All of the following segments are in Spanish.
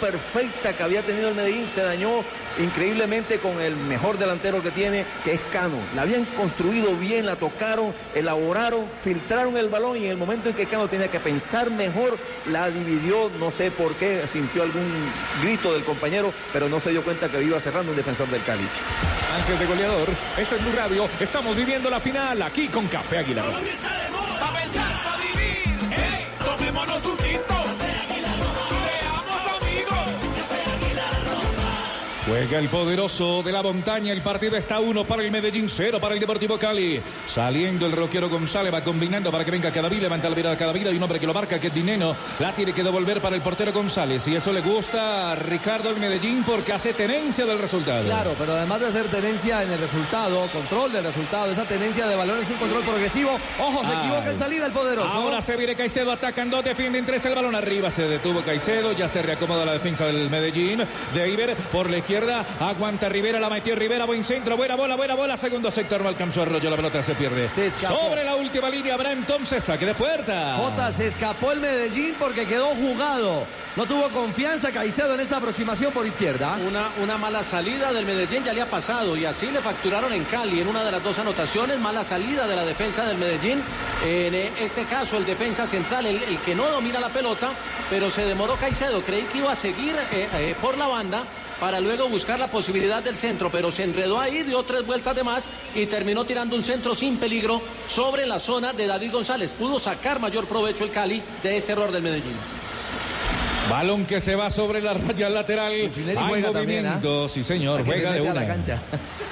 perfecta que había tenido el Medellín se dañó increíblemente con el mejor delantero que tiene, que es Cano. La habían construido bien, la tocaron, elaboraron, filtraron el balón y en el momento en que Cano tenía que pensar mejor, la dividió, no sé por qué, sintió algún grito del compañero, pero no se dio cuenta que iba cerrando un defensor del Cali. Ansias de goleador, este es Blue Radio, estamos viviendo la final aquí con Café Aguilar. Juega el poderoso de la montaña. El partido está uno para el Medellín, cero para el Deportivo Cali. Saliendo el roquero González, va combinando para que venga Cadavid, levanta la mirada Cadavid. Hay un hombre que lo marca, que es Dineno. La tiene que devolver para el portero González. Y eso le gusta a Ricardo el Medellín porque hace tenencia del resultado. Claro, pero además de hacer tenencia en el resultado, control del resultado, esa tenencia de balón es un control progresivo. Ojo, se equivoca en salida el poderoso. Ahora se viene Caicedo, atacan dos, defienden tres, el balón arriba. Se detuvo Caicedo, ya se reacomoda la defensa del Medellín. De Iber por la izquierda Aguanta Rivera, la metió Rivera. Buen centro, buena bola, buena bola. Segundo sector, no alcanzó Arroyo. La pelota se pierde. Sobre la última línea habrá entonces saque de puerta. Jota se escapó el Medellín porque quedó jugado. No tuvo confianza Caicedo en esta aproximación por izquierda. Una, una mala salida del Medellín ya le ha pasado y así le facturaron en Cali en una de las dos anotaciones. Mala salida de la defensa del Medellín. En eh, este caso, el defensa central, el, que no domina la pelota, pero se demoró Caicedo. Creí que iba a seguir eh, eh, por la banda para luego buscar la posibilidad del centro, pero se enredó ahí, dio tres vueltas de más y terminó tirando un centro sin peligro sobre la zona de David González. Pudo sacar mayor provecho el Cali de este error del Medellín. Balón que se va sobre la raya lateral. Hay movimiento, ¿ah? sí señor, juega de una. la cancha.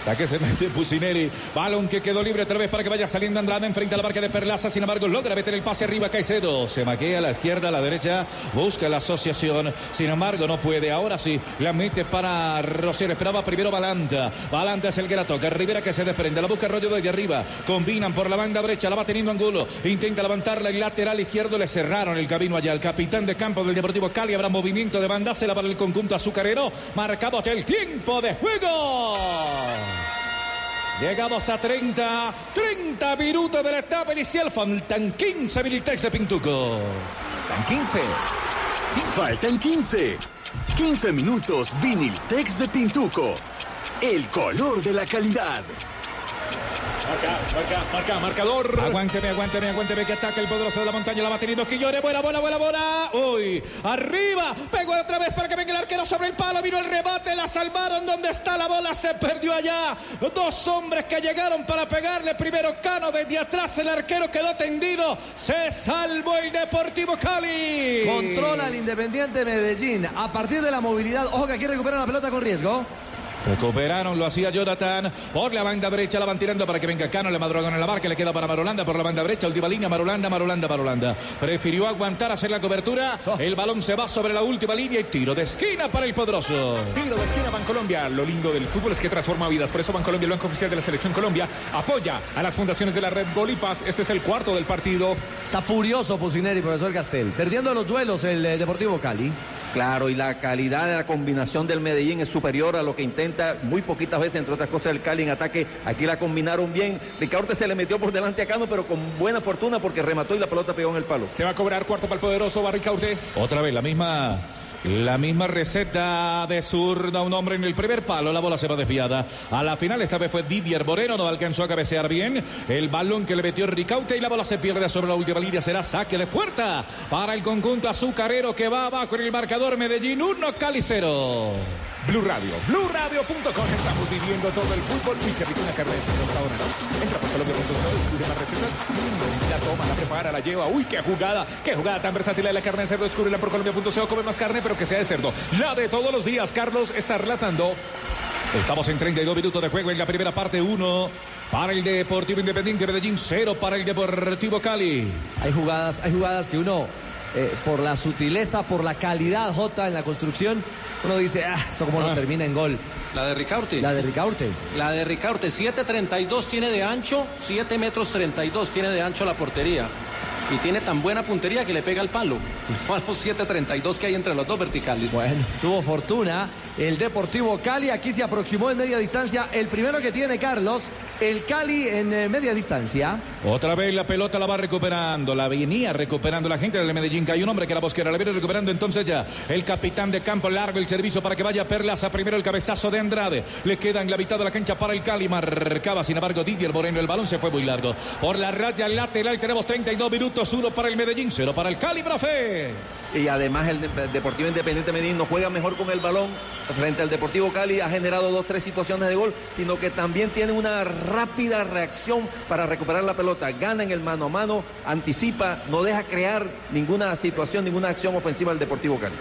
Hasta que se mete Pusineri. Balón que quedó libre otra vez para que vaya saliendo Andrade enfrente a la marca de Perlaza. Sin embargo, logra meter el pase arriba Caicedo. Se maquea a la izquierda, a la derecha. Busca la asociación. Sin embargo, no puede. Ahora sí, la mete para Rosier. Esperaba primero Balanta. Balanta es el que la toca. Rivera que se desprende. La busca rollo de arriba. Combinan por la banda derecha. La va teniendo Angulo. Intenta levantarla. El lateral izquierdo le cerraron el camino allá. El capitán de campo del Deportivo Cali. Habrá movimiento de bandásela para el conjunto azucarero. Marcamos el tiempo de juego. Llegamos a 30, 30 minutos de la etapa inicial. Faltan 15 minutos de Pintuco. Faltan 15. Faltan 15. 15 minutos Viniltex de Pintuco. El color de la calidad. Marca, marca, marca, marcador. Aguánteme, aguánteme, aguánteme que ataca el poderoso de la montaña. La va teniendo Quillore. Buena, buena, buena, buena. Uy, arriba. Pegó otra vez para que venga el arquero sobre el palo. Vino el rebate. La salvaron. ¿Dónde está la bola? Se perdió allá. Dos hombres que llegaron para pegarle. Primero Cano desde atrás. El arquero quedó tendido. Se salvó el Deportivo Cali. Controla el Independiente Medellín. A partir de la movilidad. Ojo que aquí recupera la pelota con riesgo. Recuperaron, lo hacía Jonathan por la banda derecha, la van tirando para que venga Cano, le madrugan en la barca, le queda para Marolanda por la banda derecha, última línea, Marolanda, Marolanda, Marolanda. Prefirió aguantar, hacer la cobertura, oh. el balón se va sobre la última línea y tiro de esquina para el poderoso. Tiro de esquina Bancolombia, lo lindo del fútbol es que transforma vidas, por eso Bancolombia, el banco oficial de la Selección Colombia, apoya a las fundaciones de la red Golipas, este es el cuarto del partido. Está furioso Pusineri, profesor Castel, perdiendo los duelos el eh, Deportivo Cali. Claro, y la calidad de la combinación del Medellín es superior a lo que intenta muy poquitas veces, entre otras cosas, el Cali en ataque. Aquí la combinaron bien. Ricaurte se le metió por delante a Cano, pero con buena fortuna porque remató y la pelota pegó en el palo. Se va a cobrar cuarto para el poderoso Barricaurte. Otra vez la misma la misma receta de zurda, un hombre en el primer palo, la bola se va desviada. A la final esta vez fue Didier Moreno, no alcanzó a cabecear bien. El balón que le metió Ricaute y la bola se pierde sobre la última línea, será saque de puerta para el conjunto azucarero que va abajo en el marcador Medellín 1, Calicero. Blue Radio, BlueRadio.com. Estamos viviendo todo el fútbol. y qué rico una carne de cerdo ahora. Entra por Colombia.com, descubre más recetas. La toma, la prepara, la lleva. Uy, qué jugada, qué jugada tan versátil de la carne de cerdo. Descúbrela por Colombia.co. Come más carne, pero que sea de cerdo. La de todos los días. Carlos está relatando. Estamos en 32 minutos de juego en la primera parte 1 para el Deportivo Independiente Medellín 0 para el Deportivo Cali. Hay jugadas, hay jugadas que uno eh, por la sutileza, por la calidad J en la construcción, uno dice, ah, esto como no ah. termina en gol. La de Ricaurte. La de Ricaurte. La de Ricaurte, 7.32 tiene de ancho, 7 metros 32 tiene de ancho la portería. Y tiene tan buena puntería que le pega al palo. A los 7.32 que hay entre los dos verticales. Bueno, tuvo fortuna el Deportivo Cali. Aquí se aproximó en media distancia. El primero que tiene Carlos, el Cali en eh, media distancia. Otra vez la pelota la va recuperando. La venía recuperando la gente del Medellín. Que hay un hombre que la bosquera la viene recuperando. Entonces ya el capitán de campo largo el servicio para que vaya Perlaza. Primero el cabezazo de Andrade. Le queda en la mitad de la cancha para el Cali. Marcaba sin embargo Didier Moreno. El balón se fue muy largo. Por la raya lateral tenemos 32 minutos. Uno para el Medellín, cero para el Cali, profe. Y además el Deportivo Independiente Medellín no juega mejor con el balón frente al Deportivo Cali. Ha generado dos, tres situaciones de gol, sino que también tiene una rápida reacción para recuperar la pelota. Gana en el mano a mano, anticipa, no deja crear ninguna situación, ninguna acción ofensiva al Deportivo Cali.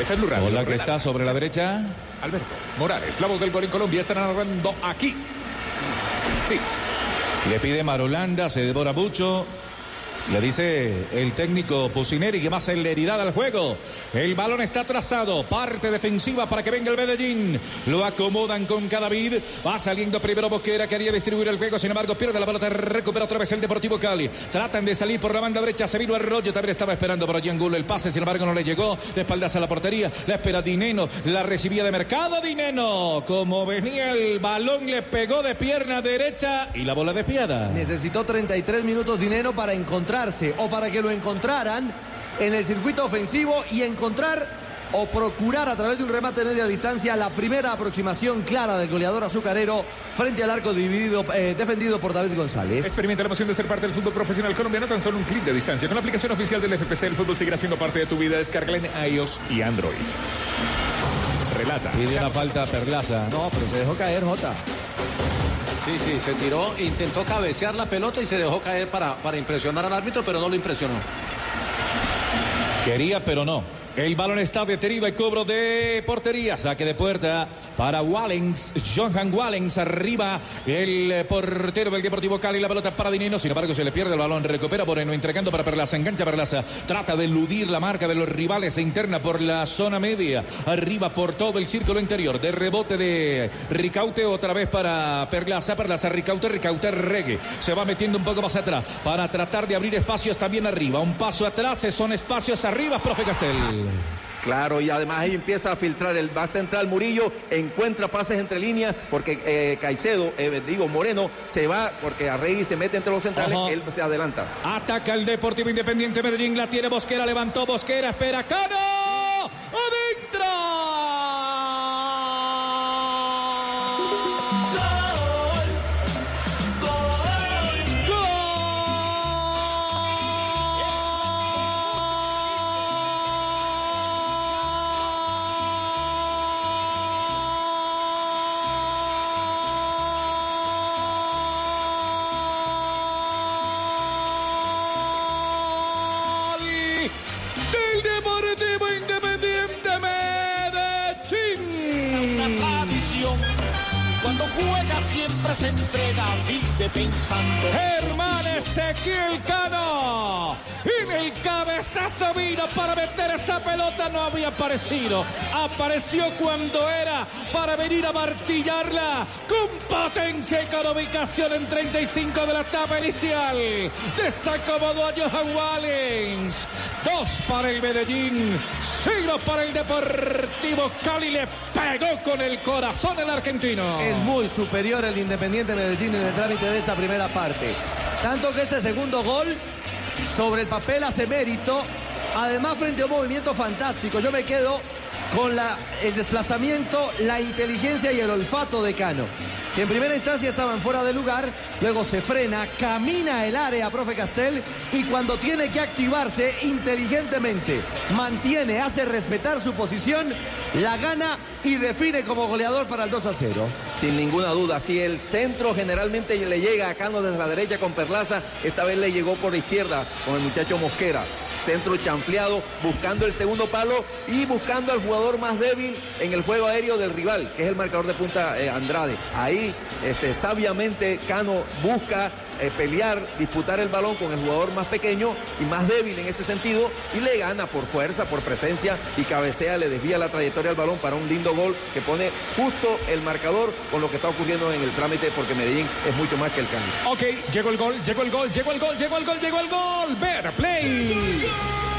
Esta es Hola, la que está sobre la derecha. Alberto Morales, la voz del gol en Colombia, está narrando aquí. Sí. Le pide Marolanda, se devora mucho. Le dice el técnico Pusineri que más celeridad al juego. El balón está trazado. Parte defensiva para que venga el Medellín. Lo acomodan con Cadavid. Va saliendo primero Bosquera. Quería distribuir el juego. Sin embargo, pierde la pelota. Recupera otra vez el Deportivo Cali. Tratan de salir por la banda derecha. Se vino Arroyo. También estaba esperando por Angulo el pase. Sin embargo, no le llegó. De espaldas a la portería. La espera Dineno. La recibía de mercado Dineno. Como venía el balón, le pegó de pierna derecha y la bola de piada. Necesitó 33 minutos Dineno para encontrar o para que lo encontraran en el circuito ofensivo y encontrar o procurar a través de un remate de media distancia la primera aproximación clara del goleador azucarero frente al arco dividido, eh, defendido por David González. Experimenta la emoción de ser parte del fútbol profesional colombiano tan solo un clic de distancia. Con la aplicación oficial del FPC, el fútbol seguirá siendo parte de tu vida. Descarga en iOS y Android. Relata. Pide una falta Perlaza. No, pero se dejó caer Jota. Sí, sí, se tiró, intentó cabecear la pelota y se dejó caer para, para impresionar al árbitro, pero no lo impresionó. Quería, pero no. El balón está detenido, el cobro de portería, saque de puerta para Wallens, Johan Wallens arriba, el portero del Deportivo Cali, la pelota para Dineno, sin embargo se le pierde el balón, recupera Moreno, entregando para Perlaza, engancha Perlaza, trata de eludir la marca de los rivales, se interna por la zona media, arriba por todo el círculo interior, de rebote de Ricaute, otra vez para Perlaza, Perlaza, Ricaute, Ricaute, Regue, se va metiendo un poco más atrás, para tratar de abrir espacios también arriba, un paso atrás, son espacios arriba, profe Castel. Claro, y además ahí empieza a filtrar el va central Murillo, encuentra pases entre líneas, porque eh, Caicedo, eh, digo Moreno, se va porque Arregui se mete entre los centrales, él se adelanta. Ataca el Deportivo Independiente Medellín, la tiene Bosquera, levantó Bosquera, espera, Cano, adentro. Cabezazo vino para meter esa pelota. No había aparecido. Apareció cuando era para venir a martillarla con potencia y con ubicación en 35 de la etapa inicial. Desacomodó a Johan Wallens. Dos para el Medellín. Cero para el Deportivo Cali. Le pegó con el corazón el argentino. Es muy superior el Independiente Medellín en el trámite de esta primera parte. Tanto que este segundo gol sobre el papel hace mérito. Además, frente a un movimiento fantástico, yo me quedo con la, el desplazamiento, la inteligencia y el olfato de Cano que en primera instancia estaban fuera de lugar, luego se frena, camina el área, profe Castel, y cuando tiene que activarse inteligentemente, mantiene, hace respetar su posición, la gana y define como goleador para el 2 a 0. Sin ninguna duda, si el centro generalmente le llega a Cano desde la derecha con Perlaza, esta vez le llegó por la izquierda con el muchacho Mosquera centro chanfleado, buscando el segundo palo y buscando al jugador más débil en el juego aéreo del rival, que es el marcador de punta eh, Andrade. Ahí, este, sabiamente, Cano busca eh, pelear, disputar el balón con el jugador más pequeño y más débil en ese sentido y le gana por fuerza, por presencia y cabecea, le desvía la trayectoria al balón para un lindo gol que pone justo el marcador con lo que está ocurriendo en el trámite porque Medellín es mucho más que el cambio. Ok, llegó el gol, llegó el gol, llegó el gol, llegó el gol, llegó el gol. Ver, play.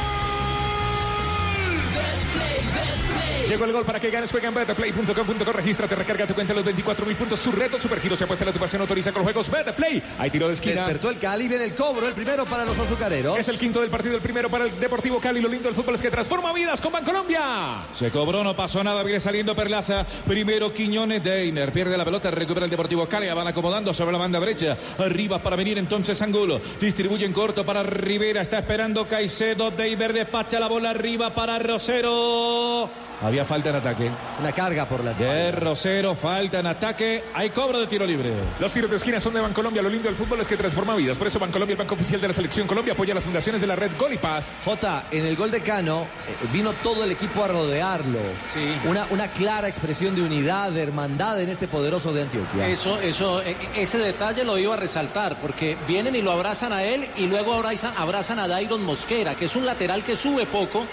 Llegó el gol para que ganes. Juega en betplay.com.co. Regístrate, recarga tu cuenta los 24 mil puntos. Su reto, Supergiro se apuesta la tu pasión, autoriza con los juegos. Betplay. Hay tiro de esquina. Despertó el Cali, viene el cobro, el primero para los azucareros. Es el quinto del partido, el primero para el Deportivo Cali. Lo lindo del fútbol es que transforma vidas con Bancolombia. Se cobró, no pasó nada, viene saliendo Perlaza. Primero Quiñones, Deiner pierde la pelota, recupera el Deportivo Cali. Van acomodando sobre la banda derecha. Arriba para venir entonces Angulo. Distribuye en corto para Rivera. Está esperando Caicedo. Deiber despacha la bola arriba para Rosero. Navarro Había falta en ataque. Una carga por las De Rosero, falta en ataque. Hay cobro de tiro libre. Los tiros de esquina son de Bancolombia. Lo lindo del fútbol es que transforma vidas. Por eso Bancolombia, el banco oficial de la selección Colombia, apoya las fundaciones de la red Gol y Paz. J, en el gol de Cano eh, vino todo el equipo a rodearlo. Sí. Una, una clara expresión de unidad, de hermandad en este poderoso de Antioquia. Eso, eso, e- ese detalle lo iba a resaltar porque vienen y lo abrazan a él y luego abrazan, abrazan a Dairon Mosquera, que es un lateral que sube poco,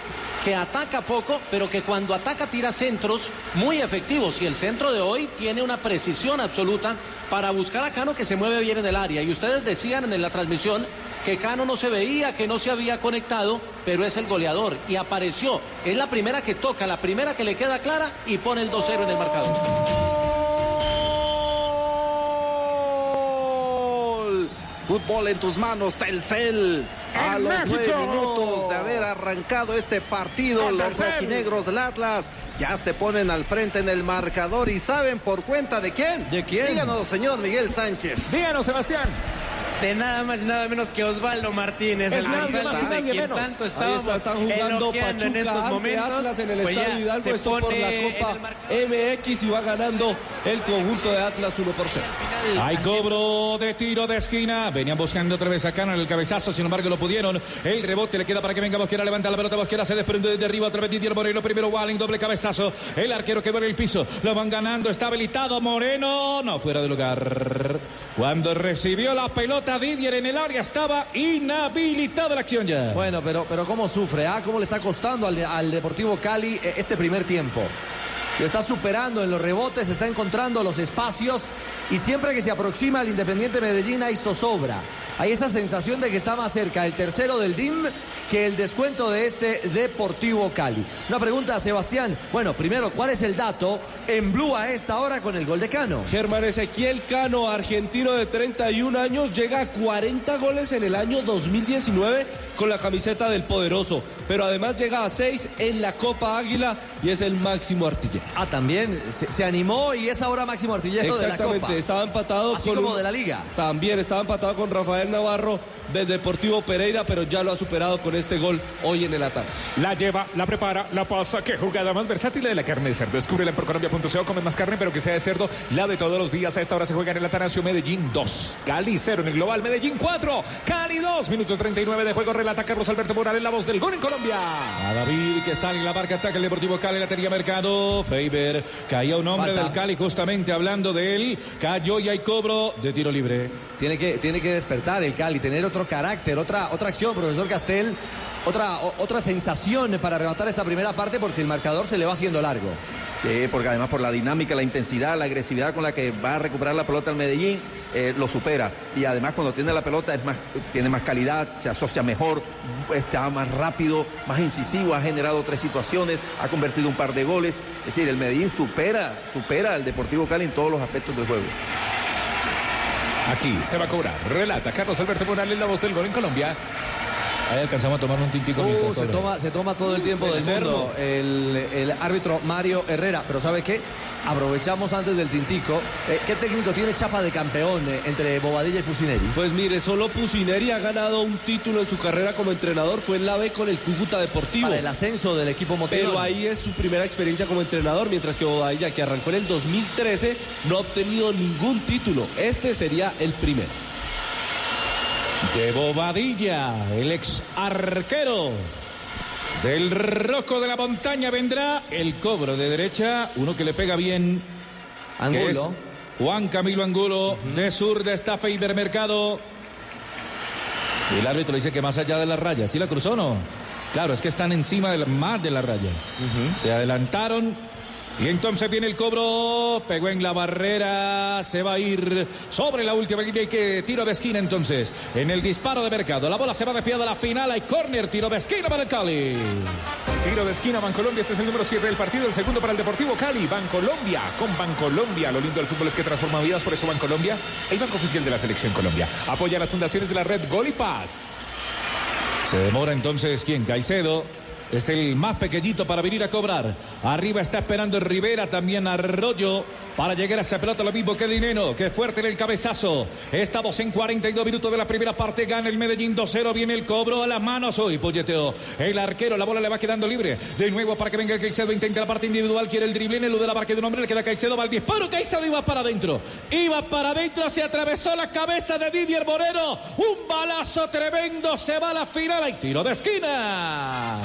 que ataca poco, pero que cuando ataca tira centros muy efectivos. Y el centro de hoy tiene una precisión absoluta para buscar a Cano que se mueve bien en el área. Y ustedes decían en la transmisión que Cano no se veía, que no se había conectado, pero es el goleador y apareció. Es la primera que toca, la primera que le queda clara y pone el 2-0 en el marcador. Fútbol en tus manos, Telcel. A ¡En los nueve minutos de haber arrancado este partido, ¡Con los rojinegros del Atlas ya se ponen al frente en el marcador y saben por cuenta de quién. ¿De quién? Díganos, señor Miguel Sánchez. Díganos, Sebastián. De nada más y nada menos que Osvaldo Martínez, Es el Gonzalo más y de nadie quien menos. tanto estábamos está, están jugando elogiando en Pachuca estos ante momentos. Atlas en el Pues Estadio Hidalgo, se esto por pone la Copa. MX y va ganando el conjunto de Atlas 1 por 0. Hay cobro de tiro de esquina. Venían buscando otra vez a Cano en el cabezazo, sin embargo lo pudieron. El rebote le queda para que venga Bosquera, levanta la pelota, Bosquera se desprende desde arriba, otra vez Didier Moreno, primero Walling, doble cabezazo. El arquero que va en el piso, lo van ganando, está habilitado Moreno, no fuera de lugar. Cuando recibió la pelota Didier en el área estaba inhabilitada la acción ya. Bueno, pero, pero cómo sufre, ¿ah? ¿Cómo le está costando al, al Deportivo Cali eh, este primer tiempo? Lo está superando en los rebotes, está encontrando los espacios y siempre que se aproxima al Independiente Medellín hay zozobra. Hay esa sensación de que está más cerca el tercero del DIM que el descuento de este Deportivo Cali. Una pregunta a Sebastián. Bueno, primero, ¿cuál es el dato en Blue a esta hora con el gol de Cano? Germán Ezequiel Cano, argentino de 31 años, llega a 40 goles en el año 2019 con la camiseta del poderoso, pero además llega a 6 en la Copa Águila y es el máximo artillero. Ah, también se, se animó y es ahora máximo artillero de la Exactamente, Copa. estaba empatado Así con como un- de la Liga. También estaba empatado con Rafael Navarro del Deportivo Pereira, pero ya lo ha superado con este gol hoy en el ataque. La lleva, la prepara, la pasa. Qué jugada más versátil de la carne de cerdo. Descúbrela en procolombia.co. Come más carne, pero que sea de cerdo. La de todos los días. A esta hora se juega en el Atanasio Medellín 2. Cali 0 en el global. Medellín 4. Cali 2. Minuto 39 de juego. Relata Carlos Alberto Morales, la voz del gol en Colombia. A David que sale en la marca, ataca el Deportivo Cali, la tenía Mercado. Faber, caía un hombre Falta. del Cali justamente hablando de él. Cayó y hay cobro de tiro libre. Tiene que, tiene que despertar el Cali, tener otro carácter, otra, otra acción, profesor Castel, otra, otra sensación para rematar esta primera parte porque el marcador se le va haciendo largo. Sí, porque además por la dinámica, la intensidad, la agresividad con la que va a recuperar la pelota el Medellín, eh, lo supera. Y además cuando tiene la pelota es más, tiene más calidad, se asocia mejor, está más rápido, más incisivo, ha generado tres situaciones, ha convertido un par de goles. Es decir, el Medellín supera, supera al Deportivo Cali en todos los aspectos del juego. Aquí se va a cobrar. Relata Carlos Alberto Morales, la voz del gol en Colombia. Ahí alcanzamos a tomar un tintico Uh, se, toma, se toma todo el tiempo del mundo el, el árbitro Mario Herrera. Pero ¿sabe qué? Aprovechamos antes del tintico. Eh, ¿Qué técnico tiene chapa de campeón eh, entre Bobadilla y Pusineri? Pues mire, solo Pusineri ha ganado un título en su carrera como entrenador, fue en la B con el Cúcuta Deportivo. Para el ascenso del equipo motelón. Pero ahí es su primera experiencia como entrenador, mientras que Bobadilla, que arrancó en el 2013, no ha obtenido ningún título. Este sería el primero. De Bobadilla, el ex arquero del Roco de la Montaña vendrá el cobro de derecha, uno que le pega bien. Angulo. Juan Camilo Angulo, de sur de esta Faber Mercado. Y el árbitro dice que más allá de la raya. ¿Sí la cruzó o no? Claro, es que están encima de la, más de la raya. Se adelantaron y entonces viene el cobro, pegó en la barrera, se va a ir sobre la última línea y que tiro de esquina entonces. En el disparo de mercado, la bola se va desviada a la final, hay córner, tiro de esquina para el Cali. Tiro de esquina, Bancolombia, este es el número 7 del partido, el segundo para el Deportivo Cali, Bancolombia, con Bancolombia. Lo lindo del fútbol es que transforma vidas, por eso Bancolombia, el banco oficial de la selección Colombia. Apoya las fundaciones de la red Gol y Paz. Se demora entonces, ¿quién? Caicedo. Es el más pequeñito para venir a cobrar. Arriba está esperando Rivera, también Arroyo para llegar a esa pelota. Lo mismo que Dineno, que fuerte en el cabezazo. Estamos en 42 minutos de la primera parte. Gana el Medellín 2-0. Viene el cobro a las manos hoy. Polleteo. El arquero, la bola le va quedando libre. De nuevo para que venga Caicedo. Intenta la parte individual. Quiere el drible en el de la barca de un hombre. Le queda Caicedo. Va al disparo. Caicedo iba para adentro. Iba para adentro. Se atravesó la cabeza de Didier Moreno. Un balazo tremendo. Se va a la final. Hay tiro de esquina.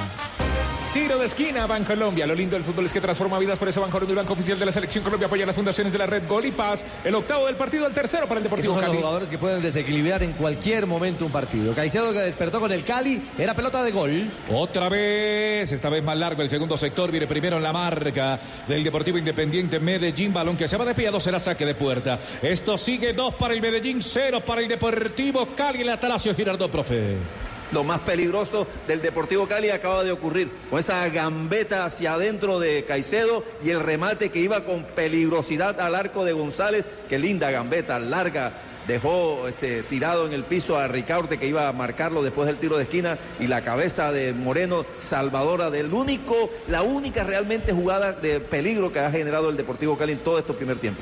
Tiro de esquina, Bancolombia. Lo lindo del fútbol es que transforma vidas, por eso Bancolombia, el banco oficial de la selección Colombia, apoya las fundaciones de la red Gol y Paz. El octavo del partido, el tercero para el Deportivo Esos son Cali. los jugadores que pueden desequilibrar en cualquier momento un partido. Caicedo que despertó con el Cali, era pelota de gol. Otra vez, esta vez más largo el segundo sector, viene primero en la marca del Deportivo Independiente Medellín, balón que se va desviado, será saque de puerta. Esto sigue dos para el Medellín, cero para el Deportivo Cali, el Atalasio Girardot, profe. Lo más peligroso del Deportivo Cali acaba de ocurrir con esa gambeta hacia adentro de Caicedo y el remate que iba con peligrosidad al arco de González. Qué linda gambeta, larga. Dejó este, tirado en el piso a Ricaurte que iba a marcarlo después del tiro de esquina y la cabeza de Moreno salvadora del único, la única realmente jugada de peligro que ha generado el Deportivo Cali en todo este primer tiempo.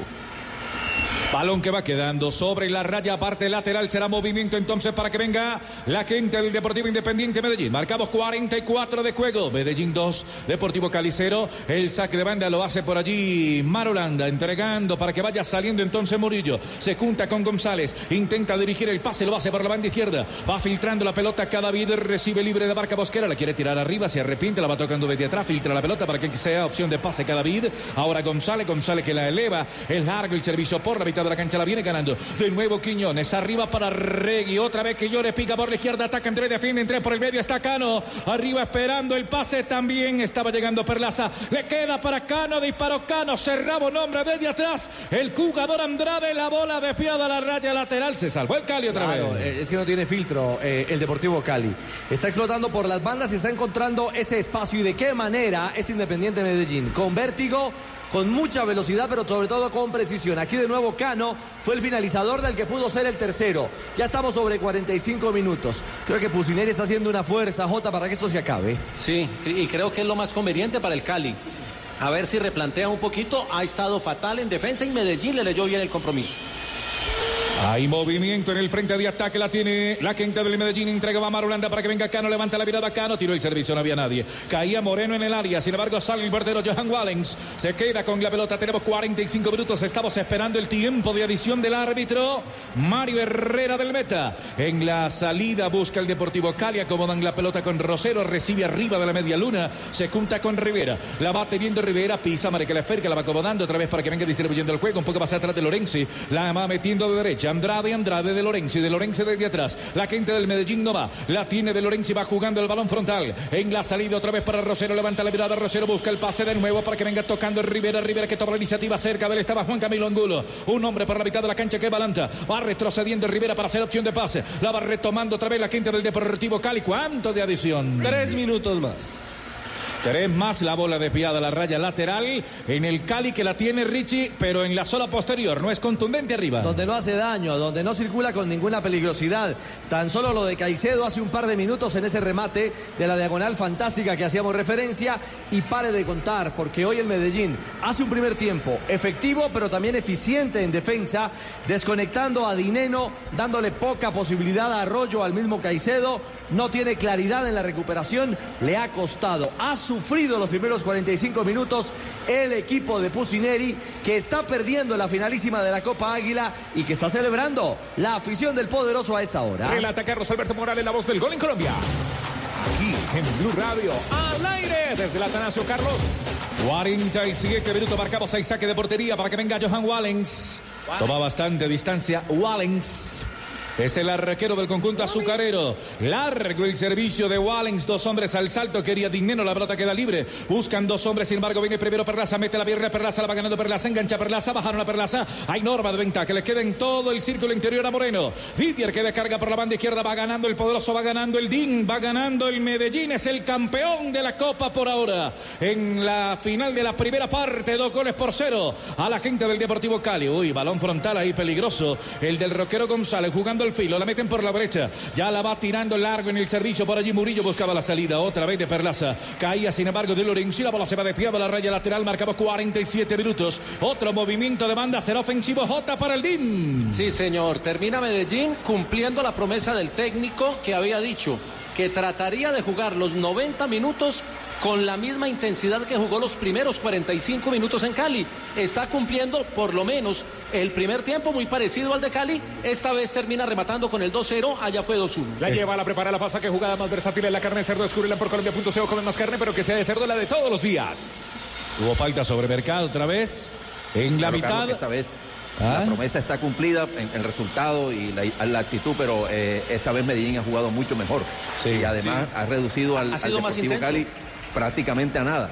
Balón que va quedando sobre la raya, parte lateral, será movimiento entonces para que venga la gente del Deportivo Independiente Medellín. Marcamos 44 de juego, Medellín 2, Deportivo Calicero. El saque de banda lo hace por allí Marolanda, entregando para que vaya saliendo entonces Murillo. Se junta con González, intenta dirigir el pase, lo hace por la banda izquierda. Va filtrando la pelota, cada vida recibe libre de Barca Bosquera, la quiere tirar arriba, se arrepiente, la va tocando desde atrás, filtra la pelota para que sea opción de pase cada. Ahora González, González que la eleva, es largo el servicio por la mitad de la cancha la viene ganando. De nuevo Quiñones, arriba para Regui. Otra vez Quiñones pica por la izquierda, ataca entre defiende, entre por el medio está Cano. Arriba esperando el pase también. Estaba llegando Perlaza. Le queda para Cano, disparó Cano. Cerraba un hombre desde atrás. El jugador Andrade, la bola desviada a la raya lateral. Se salvó el Cali otra Claro, vez. eh, es que no tiene filtro eh, el Deportivo Cali. Está explotando por las bandas y está encontrando ese espacio. ¿Y de qué manera este Independiente Medellín? Con vértigo, con mucha velocidad, pero sobre todo con precisión. Aquí de nuevo Cano fue el finalizador del que pudo ser el tercero. Ya estamos sobre 45 minutos. Creo que Pusineri está haciendo una fuerza, Jota, para que esto se acabe. Sí, y creo que es lo más conveniente para el Cali. A ver si replantea un poquito. Ha estado fatal en defensa y Medellín le leyó bien el compromiso. Hay movimiento en el frente de ataque, la tiene la quinta del Medellín, entrega a Marulanda para que venga Cano, levanta la mirada Cano, tiró el servicio, no había nadie. Caía Moreno en el área, sin embargo sale el portero Johan Wallens, se queda con la pelota, tenemos 45 minutos, estamos esperando el tiempo de adición del árbitro Mario Herrera del Meta. En la salida busca el Deportivo Cali, acomodan la pelota con Rosero, recibe arriba de la media luna, se junta con Rivera, la va teniendo Rivera, pisa, la Ferca, la va acomodando otra vez para que venga distribuyendo el juego, un poco más atrás de Lorenzi, la va metiendo de derecha. Andrade, Andrade de Lorenzi, de Lorenzi desde atrás. La gente del Medellín no va. La tiene de Lorenzi, va jugando el balón frontal. En la salida otra vez para Rosero, levanta la mirada. Rosero busca el pase de nuevo para que venga tocando Rivera. Rivera que toma la iniciativa cerca de él. Estaba Juan Camilo Angulo. Un hombre por la mitad de la cancha que balanta. Va retrocediendo Rivera para hacer opción de pase. La va retomando otra vez la gente del Deportivo Cali. ¿Cuánto de adición? Tres minutos más. Tres más la bola desviada a la raya lateral en el Cali que la tiene Richie, pero en la sola posterior, no es contundente arriba. Donde no hace daño, donde no circula con ninguna peligrosidad. Tan solo lo de Caicedo hace un par de minutos en ese remate de la diagonal fantástica que hacíamos referencia. Y pare de contar, porque hoy el Medellín hace un primer tiempo efectivo, pero también eficiente en defensa, desconectando a Dineno, dándole poca posibilidad a Arroyo al mismo Caicedo. No tiene claridad en la recuperación, le ha costado. Ha sufrido los primeros 45 minutos el equipo de Pusineri, que está perdiendo la finalísima de la Copa Águila y que está celebrando la afición del poderoso a esta hora. Relata Carlos Alberto Morales, la voz del gol en Colombia. Aquí en Blue Radio, al aire desde el Atanasio Carlos. 47 minutos marcamos ahí saque de portería para que venga Johan Wallens. Toma bastante distancia Wallens. Es el arquero del conjunto azucarero. Largo el servicio de Wallens. Dos hombres al salto. Quería Dinero. La pelota queda libre. Buscan dos hombres. Sin embargo, viene primero Perlaza. Mete la pierna. Perlaza la va ganando Perlaza. Engancha Perlaza. Bajaron a Perlaza. Hay norma de ventaja. Que le queda en todo el círculo interior a Moreno. Didier que descarga por la banda izquierda. Va ganando el poderoso. Va ganando el DIN. Va ganando el Medellín. Es el campeón de la Copa por ahora. En la final de la primera parte. Dos goles por cero. A la gente del Deportivo Cali. Uy, balón frontal ahí peligroso. El del Roquero González jugando el filo. La meten por la brecha. Ya la va tirando largo en el servicio. Por allí Murillo buscaba la salida. Otra vez de Perlaza. Caía sin embargo de Lorenzo. La bola se va desviada la raya lateral. Marcamos 47 minutos. Otro movimiento de banda. Será ofensivo J para el DIN. Sí, señor. Termina Medellín cumpliendo la promesa del técnico que había dicho que trataría de jugar los 90 minutos con la misma intensidad que jugó los primeros 45 minutos en Cali. Está cumpliendo por lo menos el primer tiempo muy parecido al de Cali. Esta vez termina rematando con el 2-0. Allá fue 2-1. La lleva, la prepara, la pasa. Que jugada más versátil en la carne de cerdo. Descúbrela por Colombia.co. Comen más carne, pero que sea de cerdo la de todos los días. Hubo falta sobre mercado otra vez. En la Pero, mitad. Carlos, esta vez ¿Ah? la promesa está cumplida en el resultado y la, la actitud, pero eh, esta vez Medellín ha jugado mucho mejor. y además ha reducido al, Ha al Deportivo. Cali prácticamente a nada.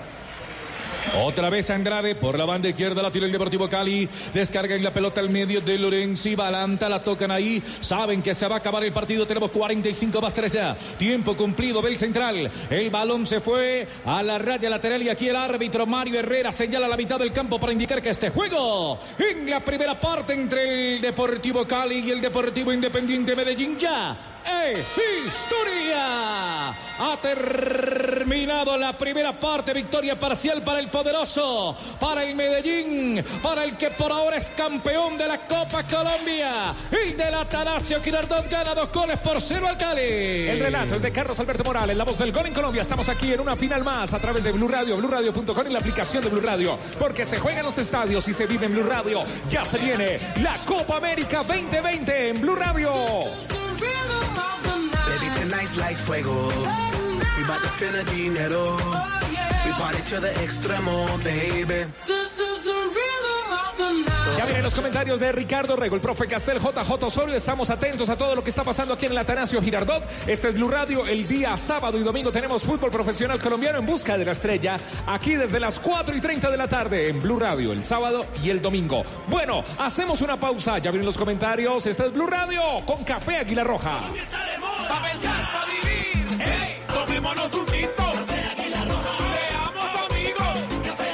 Otra vez Andrade por la banda izquierda, la tira el Deportivo Cali. Descarga en la pelota al medio de Lorenzi. Balanta, la tocan ahí. Saben que se va a acabar el partido. Tenemos 45 más 3 ya. Tiempo cumplido del central. El balón se fue a la raya lateral y aquí el árbitro Mario Herrera señala la mitad del campo para indicar que este juego en la primera parte entre el Deportivo Cali y el Deportivo Independiente Medellín ya es historia. Ha terminado la primera parte. Victoria parcial para el poderoso, para el Medellín, para el que por ahora es campeón de la Copa Colombia. Y del Atanasio Girardot gana dos goles por cero al Cali. El relato es de Carlos Alberto Morales, la voz del gol en Colombia. Estamos aquí en una final más a través de Blue Radio, BlueRadio.com y la aplicación de Blue Radio. Porque se juega en los estadios y se vive en Blue Radio. Ya se viene la Copa América 2020 en Blue Radio. Baby, tonight's like fuego. We bout to spend a dinero. We party to the extremo, baby. Ya vienen los comentarios de Ricardo Rego, el profe Castel, JJ Osorio. Estamos atentos a todo lo que está pasando aquí en el Atanasio Girardot. Este es Blue Radio. El día sábado y domingo tenemos fútbol profesional colombiano en busca de la estrella. Aquí desde las 4 y 30 de la tarde en Blue Radio, el sábado y el domingo. Bueno, hacemos una pausa. Ya vienen los comentarios. Este es Blue Radio con Café Águila Roja. Un. Seamos amigos. Café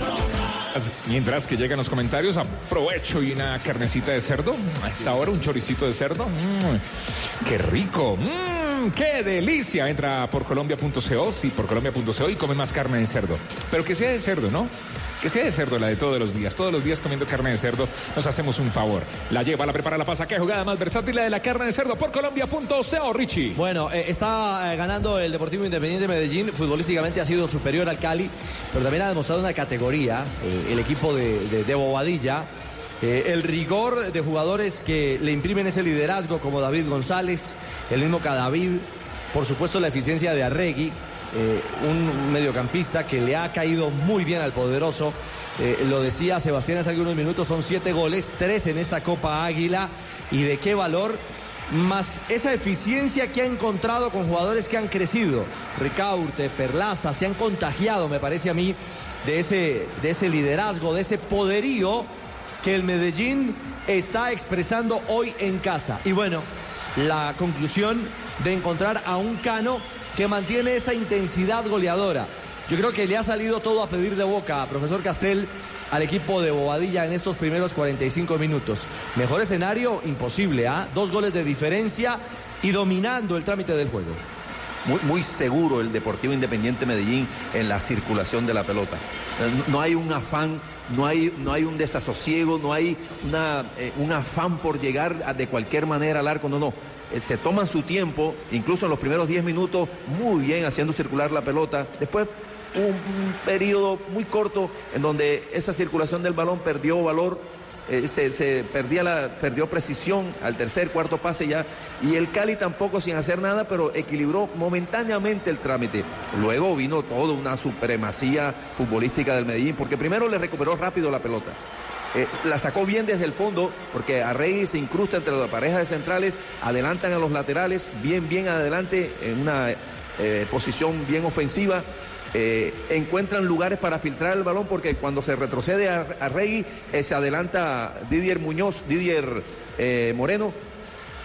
Roja. Mientras que llegan los comentarios, aprovecho y una carnecita de cerdo. A esta hora un choricito de cerdo. Mm, ¡Qué rico! Mm, ¡Qué delicia! Entra por colombia.co, sí, por colombia.co y come más carne de cerdo. Pero que sea de cerdo, ¿no? Que sea de cerdo la de todos los días. Todos los días comiendo carne de cerdo nos hacemos un favor. La lleva, la prepara, la pasa. ¡Qué jugada más versátil la de la carne de cerdo por colombia.co, Richie! Bueno, eh, está eh, ganando el Deportivo Independiente Medellín. Futbolísticamente ha sido superior al Cali, pero también ha demostrado una categoría. eh, el equipo de, de- de Bobadilla. el rigor de jugadores que le imprimen ese liderazgo, como David González, el mismo Cadavid. Por supuesto, la eficiencia de Arregui. Eh, un mediocampista que le ha caído muy bien al poderoso. Eh, lo decía Sebastián hace algunos minutos, son siete goles, tres en esta Copa Águila. ¿Y de qué valor? más esa eficiencia que ha encontrado con jugadores que han crecido. Ricaurte, Perlaza, se han contagiado, me parece a mí, de ese, de ese liderazgo, de ese poderío que el Medellín está expresando hoy en casa. Y bueno, la conclusión de encontrar a un Cano que mantiene esa intensidad goleadora. Yo creo que le ha salido todo a pedir de boca a profesor Castel al equipo de Bobadilla en estos primeros 45 minutos. Mejor escenario, imposible, ¿ah? Dos goles de diferencia y dominando el trámite del juego. Muy, seguro el Deportivo Independiente Medellín en la circulación de la pelota. Eh, No hay un afán, no hay, no hay un desasosiego, no hay eh, un afán por llegar de cualquier manera al arco, no, no. Eh, Se toman su tiempo, incluso en los primeros 10 minutos, muy bien haciendo circular la pelota. Después un, periodo muy corto en donde esa circulación del balón perdió valor eh, se, se perdía la, perdió precisión al tercer, cuarto pase ya. Y el Cali tampoco sin hacer nada, pero equilibró momentáneamente el trámite. Luego vino toda una supremacía futbolística del Medellín, porque primero le recuperó rápido la pelota. Eh, la sacó bien desde el fondo porque Arrey se incrusta entre las parejas de centrales, adelantan a los laterales, bien, bien adelante en una eh, posición bien ofensiva. Eh, encuentran lugares para filtrar el balón porque cuando se retrocede a, a se adelanta Didier Muñoz, Didier Moreno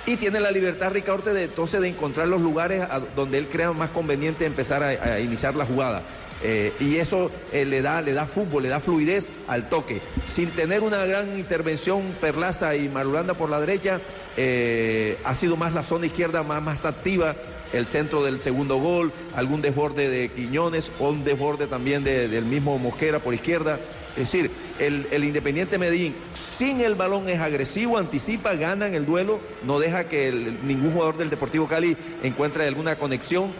y tiene la libertad Ricaurte de entonces de encontrar los lugares donde él crea más conveniente empezar a iniciar la jugada. Eh, y eso eh, le, da, le da fútbol, le da fluidez al toque. Sin tener una gran intervención Perlaza y Marulanda por la derecha, eh, ha sido más la zona izquierda más, más activa, el centro del segundo gol, algún desborde de Quiñones o un desborde también del mismo Mosquera por izquierda. Es decir, el, Independiente Medellín sin el balón es agresivo, anticipa, gana en el duelo, no deja que ningún jugador del Deportivo Cali encuentre alguna conexión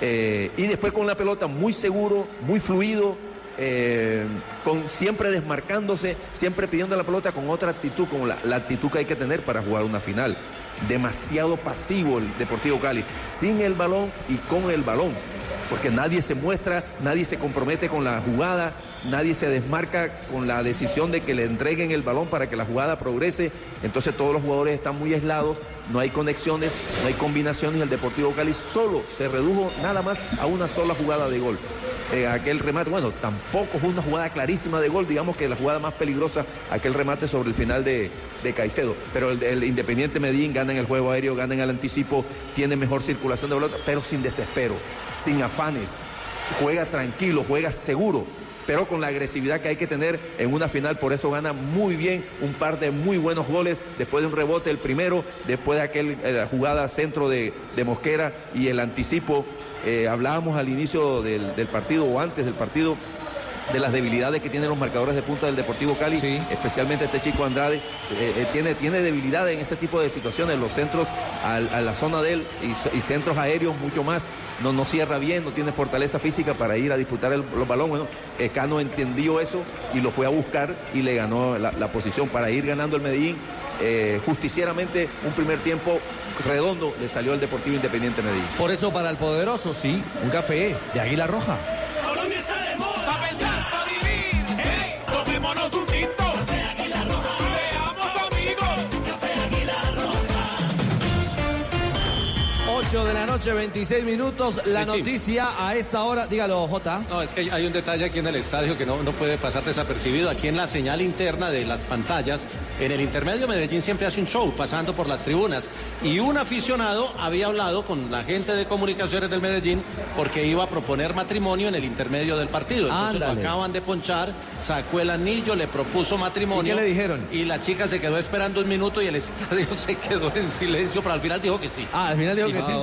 eh, y después con la pelota muy seguro, muy fluido, eh, con, siempre desmarcándose, siempre pidiendo la pelota con otra actitud, como la, actitud que hay que tener para jugar una final. Demasiado pasivo el Deportivo Cali, sin el balón y con el balón, porque nadie se muestra, nadie se compromete con la jugada, nadie se desmarca con la decisión de que le entreguen el balón para que la jugada progrese. Entonces todos los jugadores están muy aislados, no hay conexiones, no hay combinaciones. El Deportivo Cali solo se redujo nada más a una sola jugada de gol. Eh, aquel remate, bueno, tampoco fue una jugada clarísima de gol, digamos que la jugada más peligrosa, aquel remate sobre el final de, Caicedo. Pero el, Independiente Medellín gana en el juego aéreo, gana en el anticipo, tiene mejor circulación de pelota, pero sin desespero, sin afanes. Juega tranquilo, juega seguro pero con la agresividad que hay que tener en una final. Por eso gana muy bien un par de muy buenos goles después de un rebote el primero, después de aquel eh, jugada centro de, Mosquera y el anticipo. Eh, hablábamos al inicio del partido o antes del partido de las debilidades que tienen los marcadores de punta del Deportivo Cali, especialmente este chico Andrade, eh, eh, tiene, tiene debilidad en ese tipo de situaciones, los centros a, la zona de él y, centros aéreos mucho más, no, no cierra bien, no tiene fortaleza física para ir a disputar el, los balones. Bueno, eh, Cano entendió eso y lo fue a buscar y le ganó la, posición para ir ganando el Medellín. justicieramente un primer tiempo redondo le salió al Deportivo Independiente Medellín. Por eso para el poderoso, sí, un café de Águila Roja. 8 de la noche, 26 minutos. La noticia a esta hora, dígalo, Jota. No, es que hay un detalle aquí en el estadio que no, no puede pasar desapercibido. Aquí en la señal interna de las pantallas, en el intermedio Medellín siempre hace un show pasando por las tribunas. Y un aficionado había hablado con la gente de comunicaciones del Medellín porque iba a proponer matrimonio en el intermedio del partido. Entonces lo acaban de ponchar, sacó el anillo, le propuso matrimonio. ¿Y qué le dijeron? Y la chica se quedó esperando un minuto y el estadio se quedó en silencio, pero al final dijo que sí. Ah, al final dijo que sí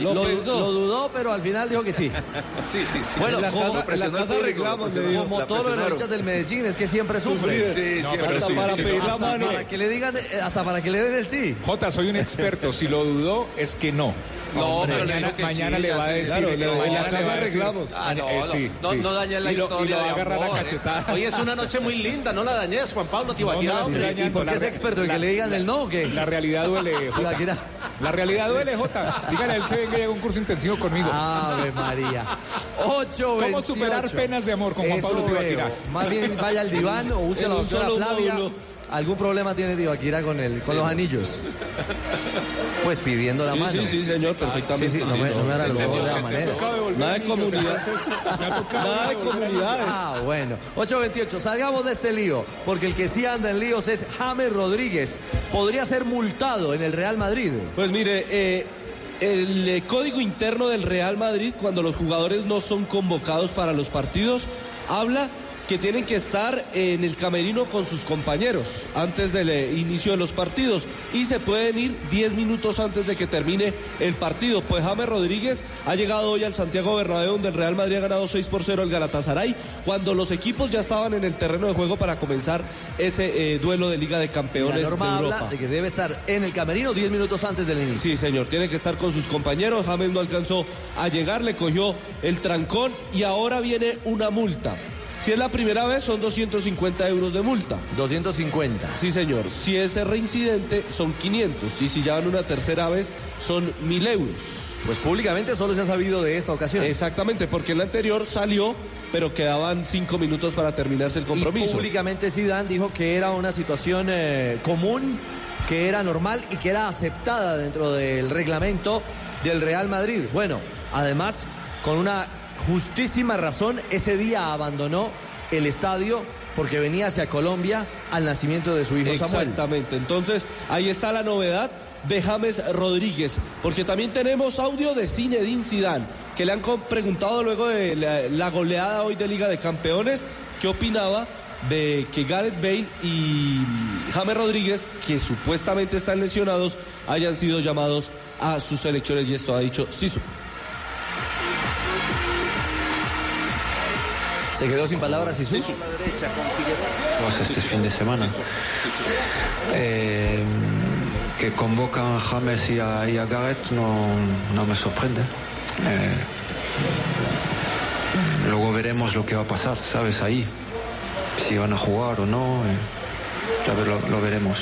lo, dudó, pero al final dijo que sí. sí, sí, sí. Bueno, la como, casa, la casa reclamos, como todos los hinchas del Medellín, es que siempre sufre. Sí, siempre para pedir la mano. Para que le digan, eh, hasta para que le den el sí. Jota, soy un experto. Si lo dudó, es que no. No, pero mañana, le, mañana le va a decir. Claro, le, mañana le va a arreglamos. Ah, no, eh, no, no, dañes la historia. Y lo va a agarrar a cachetada. Hoy es una noche muy linda, no la dañes, Juan Pablo Tibaquirá. ¿Y por qué es experto? ¿Y que le digan el no o qué? La realidad duele, La realidad duele, Jota. Dígale a él que venga y haga un curso intensivo conmigo. Ave María. 8, ¿Cómo superar penas de amor con Juan Pablo Tibaquirá? Más bien vaya al diván o use a la doctora Flavia. ¿Algún problema tiene Tibaquira con, el, con los anillos? Pues pidiendo la mano. Sí, sí, señor, perfectamente. Sí, sí, no me, no me los de la manera. Nada de comunidad. Nada de comunidades. Ah, bueno. 8.28, salgamos de este lío, porque el que sí anda en líos es James Rodríguez. Podría ser multado en el Real Madrid. Pues mire, eh, el eh, código interno del Real Madrid, cuando los jugadores no son convocados para los partidos, habla que tienen que estar en el camerino con sus compañeros antes del eh, inicio de los partidos y se pueden ir 10 minutos antes de que termine el partido. Pues James Rodríguez ha llegado hoy al Santiago Bernabéu donde el Real Madrid ha ganado 6 por 0 al Galatasaray cuando los equipos ya estaban en el terreno de juego para comenzar ese eh, duelo de Liga de Campeones la norma de Habla de que debe estar en el camerino 10 minutos antes del inicio. Sí, señor, tiene que estar con sus compañeros. James no alcanzó a llegar, le cogió el trancón y ahora viene una multa. Si es la primera vez, son 250 euros de multa. 250. Sí, señor. Si es reincidente, son 500. Y si ya van una tercera vez, son 1000 euros. Pues públicamente solo se ha sabido de esta ocasión. Exactamente, porque en la anterior salió, pero quedaban cinco minutos para terminarse el compromiso. Y públicamente Zidane dijo que era una situación eh, común, que era normal y que era aceptada dentro del reglamento del Real Madrid. Bueno, además, con una justísima razón, ese día abandonó el estadio porque venía hacia Colombia al nacimiento de su hijo Samuel. Exactamente, entonces ahí está la novedad de James Rodríguez, porque también tenemos audio de Zinedine Zidane, que le han preguntado luego de la, goleada hoy de Liga de Campeones, qué opinaba de que Gareth Bale y James Rodríguez, que supuestamente están lesionados, hayan sido llamados a sus selecciones y esto ha dicho Sisu. Se quedó sin palabras Sisu. Pues este fin de semana. Eh, que convocan a James y a, y Gareth no, no, me sorprende. Eh, luego veremos lo que va a pasar, ¿sabes? Ahí. Si van a jugar o no. Eh, lo veremos.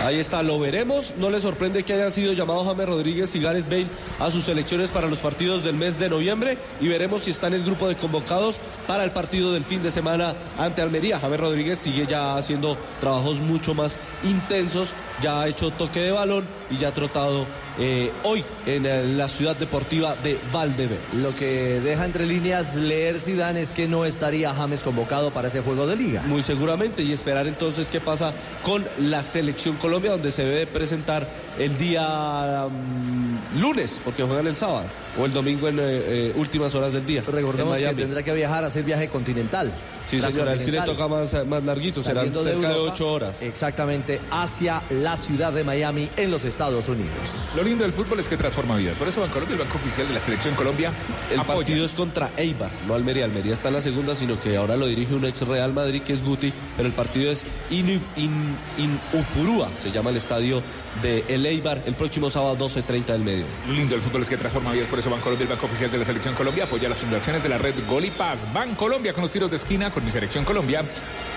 Ahí está, lo veremos. No le sorprende que hayan sido llamados James Rodríguez y Gareth Bale a sus selecciones para los partidos del mes de noviembre y veremos si está en el grupo de convocados para el partido del fin de semana ante Almería. James Rodríguez sigue ya haciendo trabajos mucho más intensos, ya ha hecho toque de balón y ya ha trotado eh, hoy en la ciudad deportiva de Valdebebas. Lo que deja entre líneas leer Zidane es que no estaría James convocado para ese juego de liga. Muy seguramente y esperar entonces qué pasa con la selección Colombia donde se debe presentar el día um, lunes porque juegan el sábado o el domingo en eh, eh, últimas horas del día. Recordemos que tendrá que viajar a hacer viaje continental. Sí, señora, el sí le toca más, más larguito, serán cerca de, Europa, de, ocho horas. Exactamente, hacia la ciudad de Miami en los Estados Unidos. Lo lindo del fútbol es que transforma vidas. Por eso Bancolombia, el banco oficial de la selección Colombia, el apoya. partido es contra Eibar, no Almería. Almería está en la segunda, sino que ahora lo dirige un ex Real Madrid que es Guti, pero el partido es in, in, in Upurúa, se llama el estadio de el Eibar, el próximo sábado 12.30 del medio. Lo lindo del fútbol es que transforma vidas. Por eso Bancolombia, el banco oficial de la selección Colombia, apoya las fundaciones de la red Gol y Paz. Bancolombia con los tiros de esquina, con mi selección Colombia.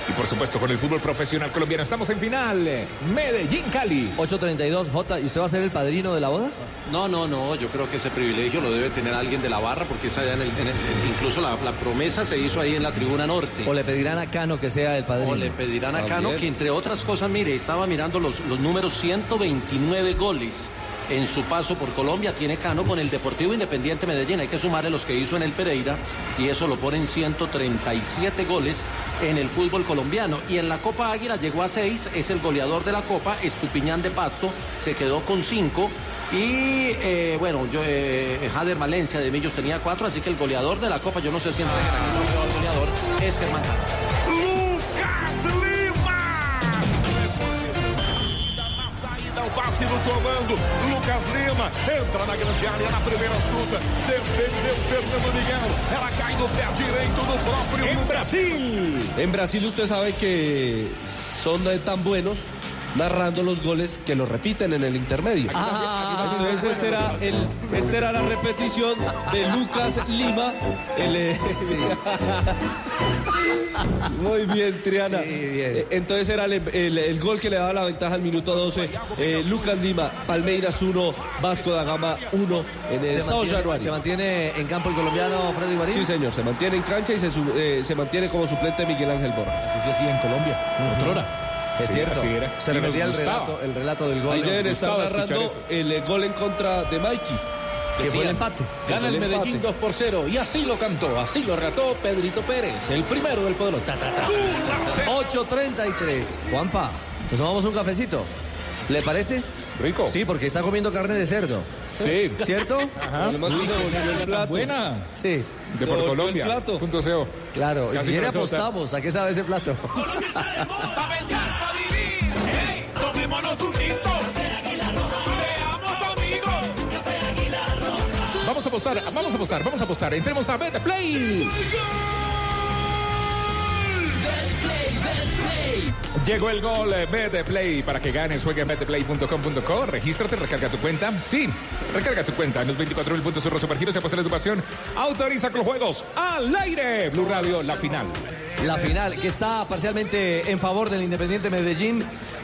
Y por supuesto con el fútbol profesional colombiano. Estamos en final. Medellín, Cali. 8.32, J. ¿Y usted va a ser el padrino de la boda? No, no, no. Yo creo que ese privilegio lo debe tener alguien de la barra porque es allá en el, en el, incluso la, la, promesa se hizo ahí en la tribuna norte. O le pedirán a Cano que sea el padrino. O le pedirán a Cano que entre otras cosas, mire, estaba mirando los, los números 129 goles en su paso por Colombia tiene Cano con el Deportivo Independiente Medellín. Hay que sumarle los que hizo en el Pereira y eso lo pone en 137 goles en el fútbol colombiano. Y en la Copa Águila llegó a 6, es el goleador de la Copa, Estupiñán de Pasto, se quedó con 5. Y eh, bueno, yo, eh, Jader Valencia de Millos tenía 4, así que el goleador de la Copa, yo no sé si entre el goleador, es Germán Cano. Passe no comando. Lucas Lima entra na grande área na primeira chuta. Defendeu Fernando Miguel. Ela cai no pé direito do próprio. En Brasil. En Brasil usted sabe que son tan buenos narrando los goles que lo repiten en el intermedio. Ah, Entonces este era, el, esta era la repetición de Lucas Lima. El, eh, sí. Muy bien, Triana. Sí, bien. Entonces era el, el, el, gol que le daba la ventaja al minuto 12. Eh, Lucas Lima, Palmeiras 1, Vasco da Gama 1 en el se mantiene, ¿Se mantiene en campo el colombiano Freddy Guarín? Sí, señor, se mantiene en cancha y se, eh, se mantiene como suplente Miguel Ángel Borja. Así se hacía en Colombia, uh -huh. otrora. Es sí, cierto. Se repetía el relato, el relato del gol. Deben estar narrando el, el gol en contra de Mikey. Que fue el empate. Gana el, el Medellín empate. 2 por 0. Y así lo cantó, así lo relató Pedrito Pérez, el primero del poder. 8.33. Juanpa, nos tomamos un cafecito. ¿Le parece? Rico. Sí, porque está comiendo carne de cerdo. Sí. ¿Cierto? Ajá. Además, el plato. Buena. Sí. De por Colombia. Plato. Punto SEO. Claro. Casi y si quiere apostamos, ¿a qué sabe ese plato? Colombia está de moda para pensar, para vivir. Hey, tomémonos un tinto. Vamos a apostar, vamos a apostar, vamos a apostar. Entremos a Betplay. Llegó el gol eh, Betplay para que ganes. Juega en betplay.com.co. Regístrate, recarga tu cuenta. Sí, recarga tu cuenta. En los 24 mil puntos sur supergiros y apuesta tu pasión. Autoriza con los juegos al aire. Blue Radio, la final. La final que está parcialmente en favor del Independiente Medellín.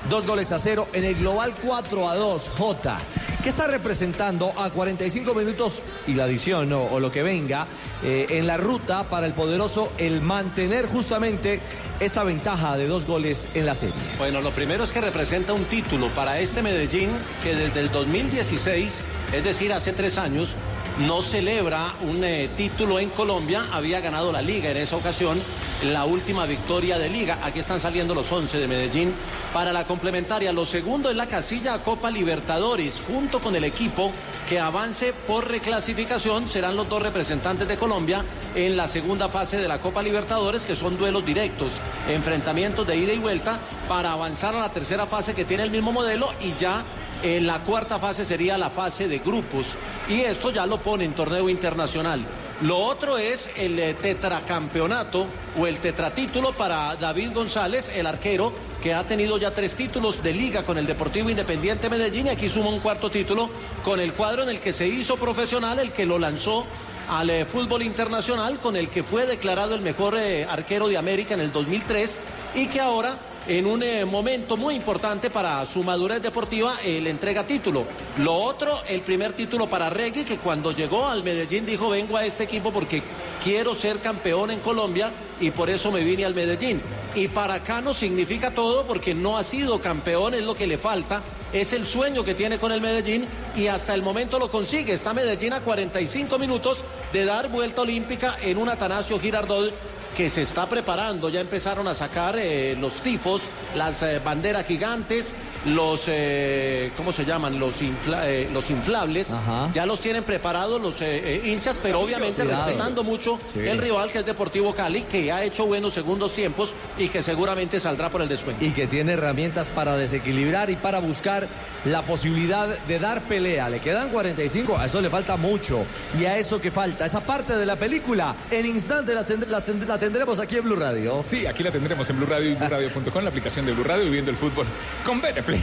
Dos goles a cero en el global 4 a 2. J. ¿Qué está representando a 45 minutos y la adición o, lo que venga eh, en la ruta para el poderoso el mantener justamente esta ventaja de dos goles en la serie? Bueno, lo primero es que representa un título para este Medellín que desde el 2016, es decir, hace tres años, no celebra un eh, título en Colombia, había ganado la liga en esa ocasión, la última victoria de liga. Aquí están saliendo los 11 de Medellín para la complementaria. Lo segundo es la casilla Copa Libertadores, junto con el equipo que avance por reclasificación, serán los dos representantes de Colombia en la segunda fase de la Copa Libertadores, que son duelos directos, enfrentamientos de ida y vuelta para avanzar a la tercera fase que tiene el mismo modelo y ya en la cuarta fase sería la fase de grupos. Y esto ya lo pone en torneo internacional. Lo otro es el eh, tetracampeonato o el tetratítulo para David González, el arquero, que ha tenido ya tres títulos de liga con el Deportivo Independiente Medellín y aquí suma un cuarto título con el cuadro en el que se hizo profesional, el que lo lanzó al eh, fútbol internacional, con el que fue declarado el mejor eh, arquero de América en el 2003 y que ahora en un eh, momento muy importante para su madurez deportiva, eh, le entrega título. Lo otro, el primer título para Regui, que cuando llegó al Medellín dijo, vengo a este equipo porque quiero ser campeón en Colombia y por eso me vine al Medellín. Y para Cano significa todo porque no ha sido campeón, es lo que le falta. Es el sueño que tiene con el Medellín y hasta el momento lo consigue. Está Medellín a 45 minutos de dar vuelta olímpica en un Atanasio Girardot que se está preparando. Ya empezaron a sacar eh, los tifos, las eh, banderas gigantes, los, eh, ¿cómo se llaman? Los, infla- eh, los inflables. Ya los tienen preparados los eh, eh, hinchas, pero obviamente Cuidado. respetando mucho Sí. el rival que es Deportivo Cali, que ha hecho buenos segundos tiempos y que seguramente saldrá por el descuento. Y que tiene herramientas para desequilibrar y para buscar la posibilidad de dar pelea. Le quedan 45, a eso le falta mucho. Y a eso que falta, esa parte de la película, en instante las tend- la tendremos aquí en Blue Radio. Sí, aquí la tendremos en Blue Radio y BlueRadio.com, la aplicación de Blue Radio, viviendo el fútbol con Play.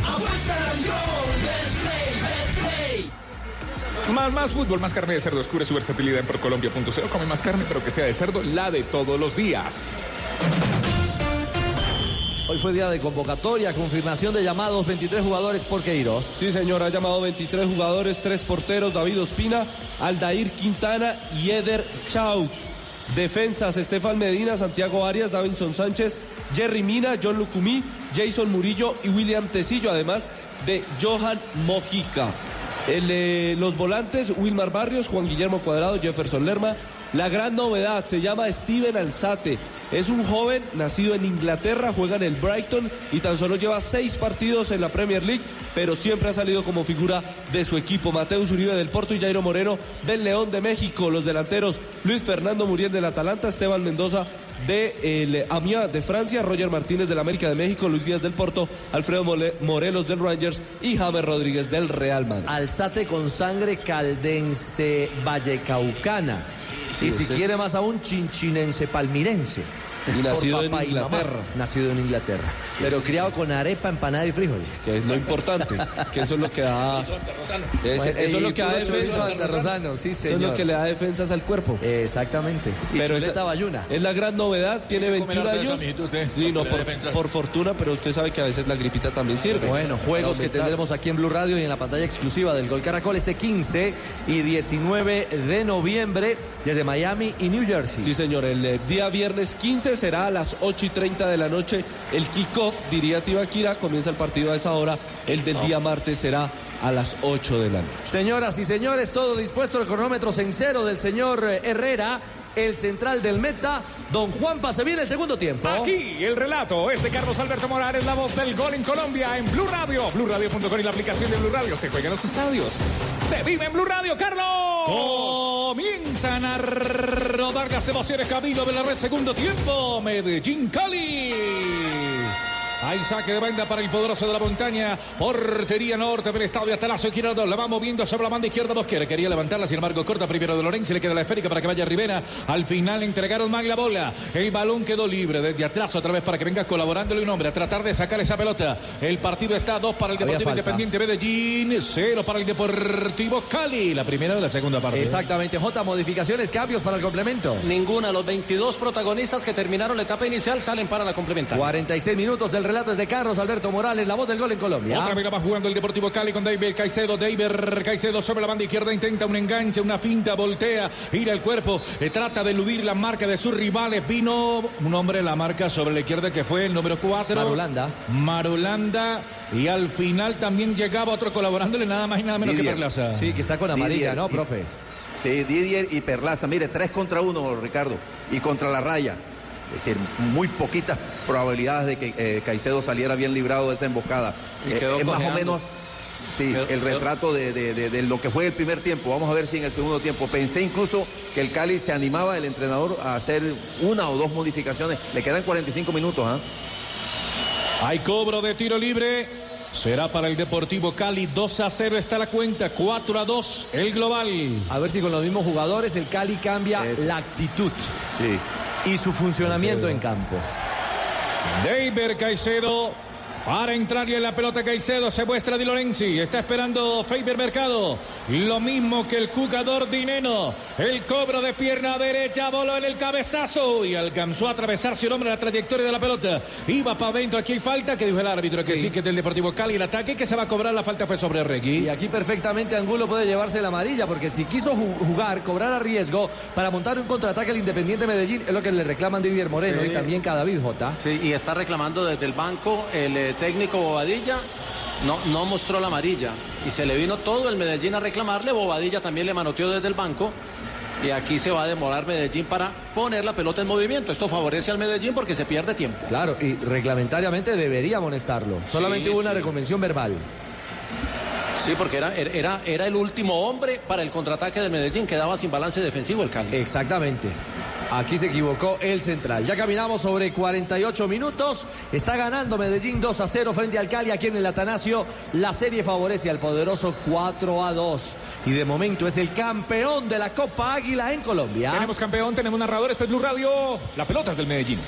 Más, más fútbol, más carne de cerdo. Descubre su versatilidad en procolombia.co. Come más carne, pero que sea de cerdo, la de todos los días. Hoy fue día de convocatoria, confirmación de llamados, 23 jugadores por Queiroz. Sí, señor, ha llamado 23 jugadores, tres porteros, David Ospina, Aldair Quintana y Eder Chaux. Defensas, Estefan Medina, Santiago Arias, Davinson Sánchez, Jerry Mina, John Lucumí, Jason Murillo y William Tecillo, además de Johan Mojica. Eh, los volantes, Wilmar Barrios, Juan Guillermo Cuadrado, Jefferson Lerma. La gran novedad se llama Steven Alzate. Es un joven nacido en Inglaterra, juega en el Brighton y tan solo lleva seis partidos en la Premier League, pero siempre ha salido como figura de su equipo. Mateus Uribe del Porto y Jairo Moreno del León de México. Los delanteros Luis Fernando Muriel del Atalanta, Esteban Mendoza de el Amiens de Francia, Roger Martínez del América de México, Luis Díaz del Porto, Alfredo Morelos del Rangers y James Rodríguez del Real Madrid. Alzate con sangre caldense vallecaucana. Sí, y si es- quiere más aún, chinchinense palmirense. Y nacido en papá y mamá. Inglaterra. Nacido en Inglaterra. Pero criado con arepa, empanada y frijoles. Que es lo importante, que eso es lo que da. Es- eso es lo que da sí, Eso es lo que le da defensas al cuerpo. Exactamente. Y chuleta bayuna. Es la gran novedad, tiene ¿Quiere 21 comer harto de años. Sí, no, por, por fortuna, pero usted sabe que a veces la gripita también sirve. Bueno, juegos que tendremos aquí en Blue Radio y en la pantalla exclusiva del Gol Caracol este 15 y 19 de noviembre desde Miami y New Jersey. Sí, señor, el eh, día viernes 15 será a las 8 y 30 de la noche el kickoff, diría Tibaquira, comienza el partido a esa hora, el del día martes será a las 8 de la noche. Señoras y señores, todo dispuesto, el cronómetro en cero del señor eh, Herrera, el central del Meta, don Juan Pase viene el segundo tiempo. Aquí el relato es de Carlos Alberto Morales, la voz del gol en Colombia en Blue Radio, BlueRadio.com y la aplicación de Blue Radio. Se juega en los estadios. Se vive en Blue Radio, Carlos. Comienzan a rodar las emociones camino de la red segundo tiempo. Medellín Cali. Hay saque de banda para el poderoso de la montaña. Portería norte del estadio Atalazo Girardo. La va moviendo sobre la banda izquierda Mosquera. Quería levantarla, sin embargo, corta primero de Lorenzi. Le queda la esférica para que vaya Rivera. Al final entregaron mal la bola. El balón quedó libre desde atrás otra vez para que venga colaborándole un hombre a tratar de sacar esa pelota. El partido está dos para el Deportivo. Independiente Medellín, cero para el Deportivo Cali. La primera de la segunda parte. Exactamente, J, modificaciones, cambios para el complemento. Ninguna, los 22 protagonistas que terminaron la etapa inicial salen para la complementaria. 46 minutos del relato es de Carlos Alberto Morales, la voz del gol en Colombia. Otra vez la va jugando el Deportivo Cali con David Caicedo. David Caicedo sobre la banda izquierda intenta un enganche, una finta, voltea, gira el cuerpo, eh, trata de eludir la marca de sus rivales. Vino un hombre en la marca sobre la izquierda que fue el número 4. Marulanda. Marulanda. Y al final también llegaba otro colaborándole nada más y nada menos que Perlaza. Sí, que está con amarilla, ¿no, profe? Sí, Didier y Perlaza. Mire, tres contra uno, Ricardo. Y contra la raya. Es decir, muy poquitas probabilidades de que eh, Caicedo saliera bien librado de esa emboscada. Eh, es más o menos sí, el retrato de, de, lo que fue el primer tiempo. Vamos a ver si en el segundo tiempo. Pensé incluso que el Cali se animaba el entrenador a hacer una o dos modificaciones. Le quedan 45 minutos. ¿ah? Hay cobro de tiro libre. Será para el Deportivo Cali 2 a 0 está la cuenta, 4 a 2 el global. A ver si con los mismos jugadores el Cali cambia la actitud. Sí. Y su funcionamiento en campo. David Caicedo para entrarle en la pelota Caicedo se muestra Di Lorenzi. Está esperando Faber Mercado. Lo mismo que el jugador Dineno. El cobro de pierna derecha. Voló en el cabezazo. Y alcanzó a atravesar su hombre la trayectoria de la pelota. Iba para adentro. Aquí hay falta. Que dijo el árbitro que sí, que es del Deportivo Cali. El ataque que se va a cobrar. La falta fue sobre Regui. Y aquí perfectamente Angulo puede llevarse la amarilla. Porque si quiso jugar, cobrar a riesgo para montar un contraataque al Independiente Medellín. Es lo que le reclaman Didier Moreno y también cada David J. Sí, y está reclamando desde el banco el eh, técnico Bobadilla no, no mostró la amarilla y se le vino todo el Medellín a reclamarle. Bobadilla también le manoteó desde el banco. Y aquí se va a demorar Medellín para poner la pelota en movimiento. Esto favorece al Medellín porque se pierde tiempo. Claro, y reglamentariamente debería amonestarlo. Solamente hubo una reconvención verbal. Sí, porque era, era, era el último hombre para el contraataque del Medellín. Quedaba sin balance defensivo el Cali. Exactamente. Aquí se equivocó el central. Ya caminamos sobre 48 minutos. Está ganando Medellín 2 a 0 frente al Cali aquí en el Atanasio. La serie favorece al poderoso 4 a 2. Y de momento es el campeón de la Copa Águila en Colombia. Tenemos campeón, tenemos narrador. Este es Blue Radio. La pelota es del Medellín.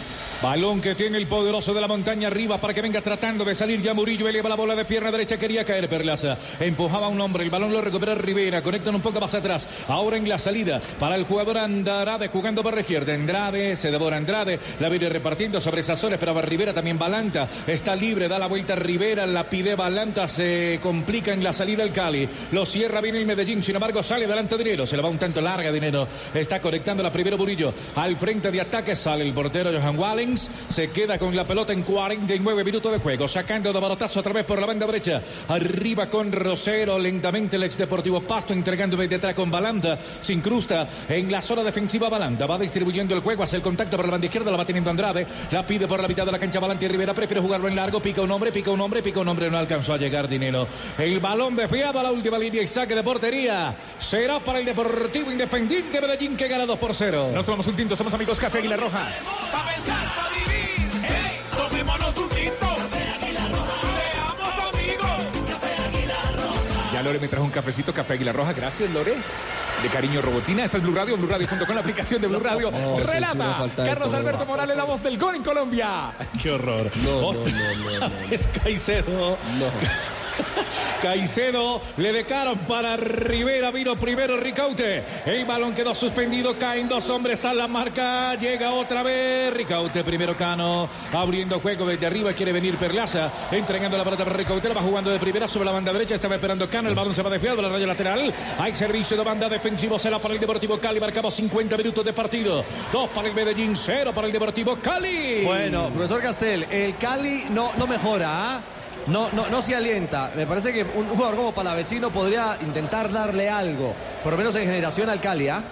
Balón que tiene el poderoso de la montaña arriba para que venga tratando de salir ya Murillo. Eleva la bola de pierna derecha. Quería caer Perlaza. Empujaba un hombre. El balón lo recupera Rivera. Conectan un poco más atrás. Ahora en la salida para el jugador Andrade jugando por la izquierda. Andrade se devora Andrade. La viene repartiendo sobre Sazores. Pero Rivera también Balanta. Está libre. Da la vuelta Rivera. La pide Balanta. Se complica en la salida el Cali. Lo cierra bien el Medellín. Sin embargo, sale delante Dinero. Se le va un tanto larga Dinero. Está conectando la primera Murillo. Al frente de ataque sale el portero Johan Wallen se queda con la pelota en 49 minutos de juego, sacando de barotazo otra vez por la banda derecha. Arriba con Rosero, lentamente el ex Deportivo Pasto entregando desde atrás con Balanda. Se incrusta en la zona defensiva Balanda. Va distribuyendo el juego, hace el contacto por la banda izquierda, la va teniendo Andrade. La pide por la mitad de la cancha Balanta y Rivera. Prefiere jugarlo en largo. Pica un hombre, pica un hombre, pica un hombre. No alcanzó a llegar Dinero. El balón desviado a la última línea y saque de portería. Será para el Deportivo Independiente Medellín que gana 2 por 0. Nos tomamos un tinto, somos amigos Café Aguilar Roja. Ya Lore me trajo un cafecito, Café Aguilar Roja. Gracias, Lore. De cariño, Robotina. Esta es Blue Radio, con la aplicación de Blue Radio. Relata Carlos Alberto Morales, la voz del gol en Colombia. Qué horror. No, no, no, no, Es Caicedo. Caicedo le decaron para Rivera, vino primero Ricaute. El balón quedó suspendido, caen dos hombres a la marca, llega otra vez Ricaute, primero Cano, abriendo juego desde arriba, quiere venir Perlaza, entregando la pelota para Ricaute, va jugando de primera sobre la banda derecha, estaba esperando Cano, el balón se va desviado a la raya lateral, hay servicio de banda defensivo, será para el Deportivo Cali, marcamos 50 minutos de partido, dos para el Medellín, cero para el Deportivo Cali. Bueno, profesor Castel, el Cali no, no mejora, ¿ah? no, no, no se alienta. Me parece que un jugador como Palavecino podría intentar darle algo, por lo menos en generación al Cali, ¿ah?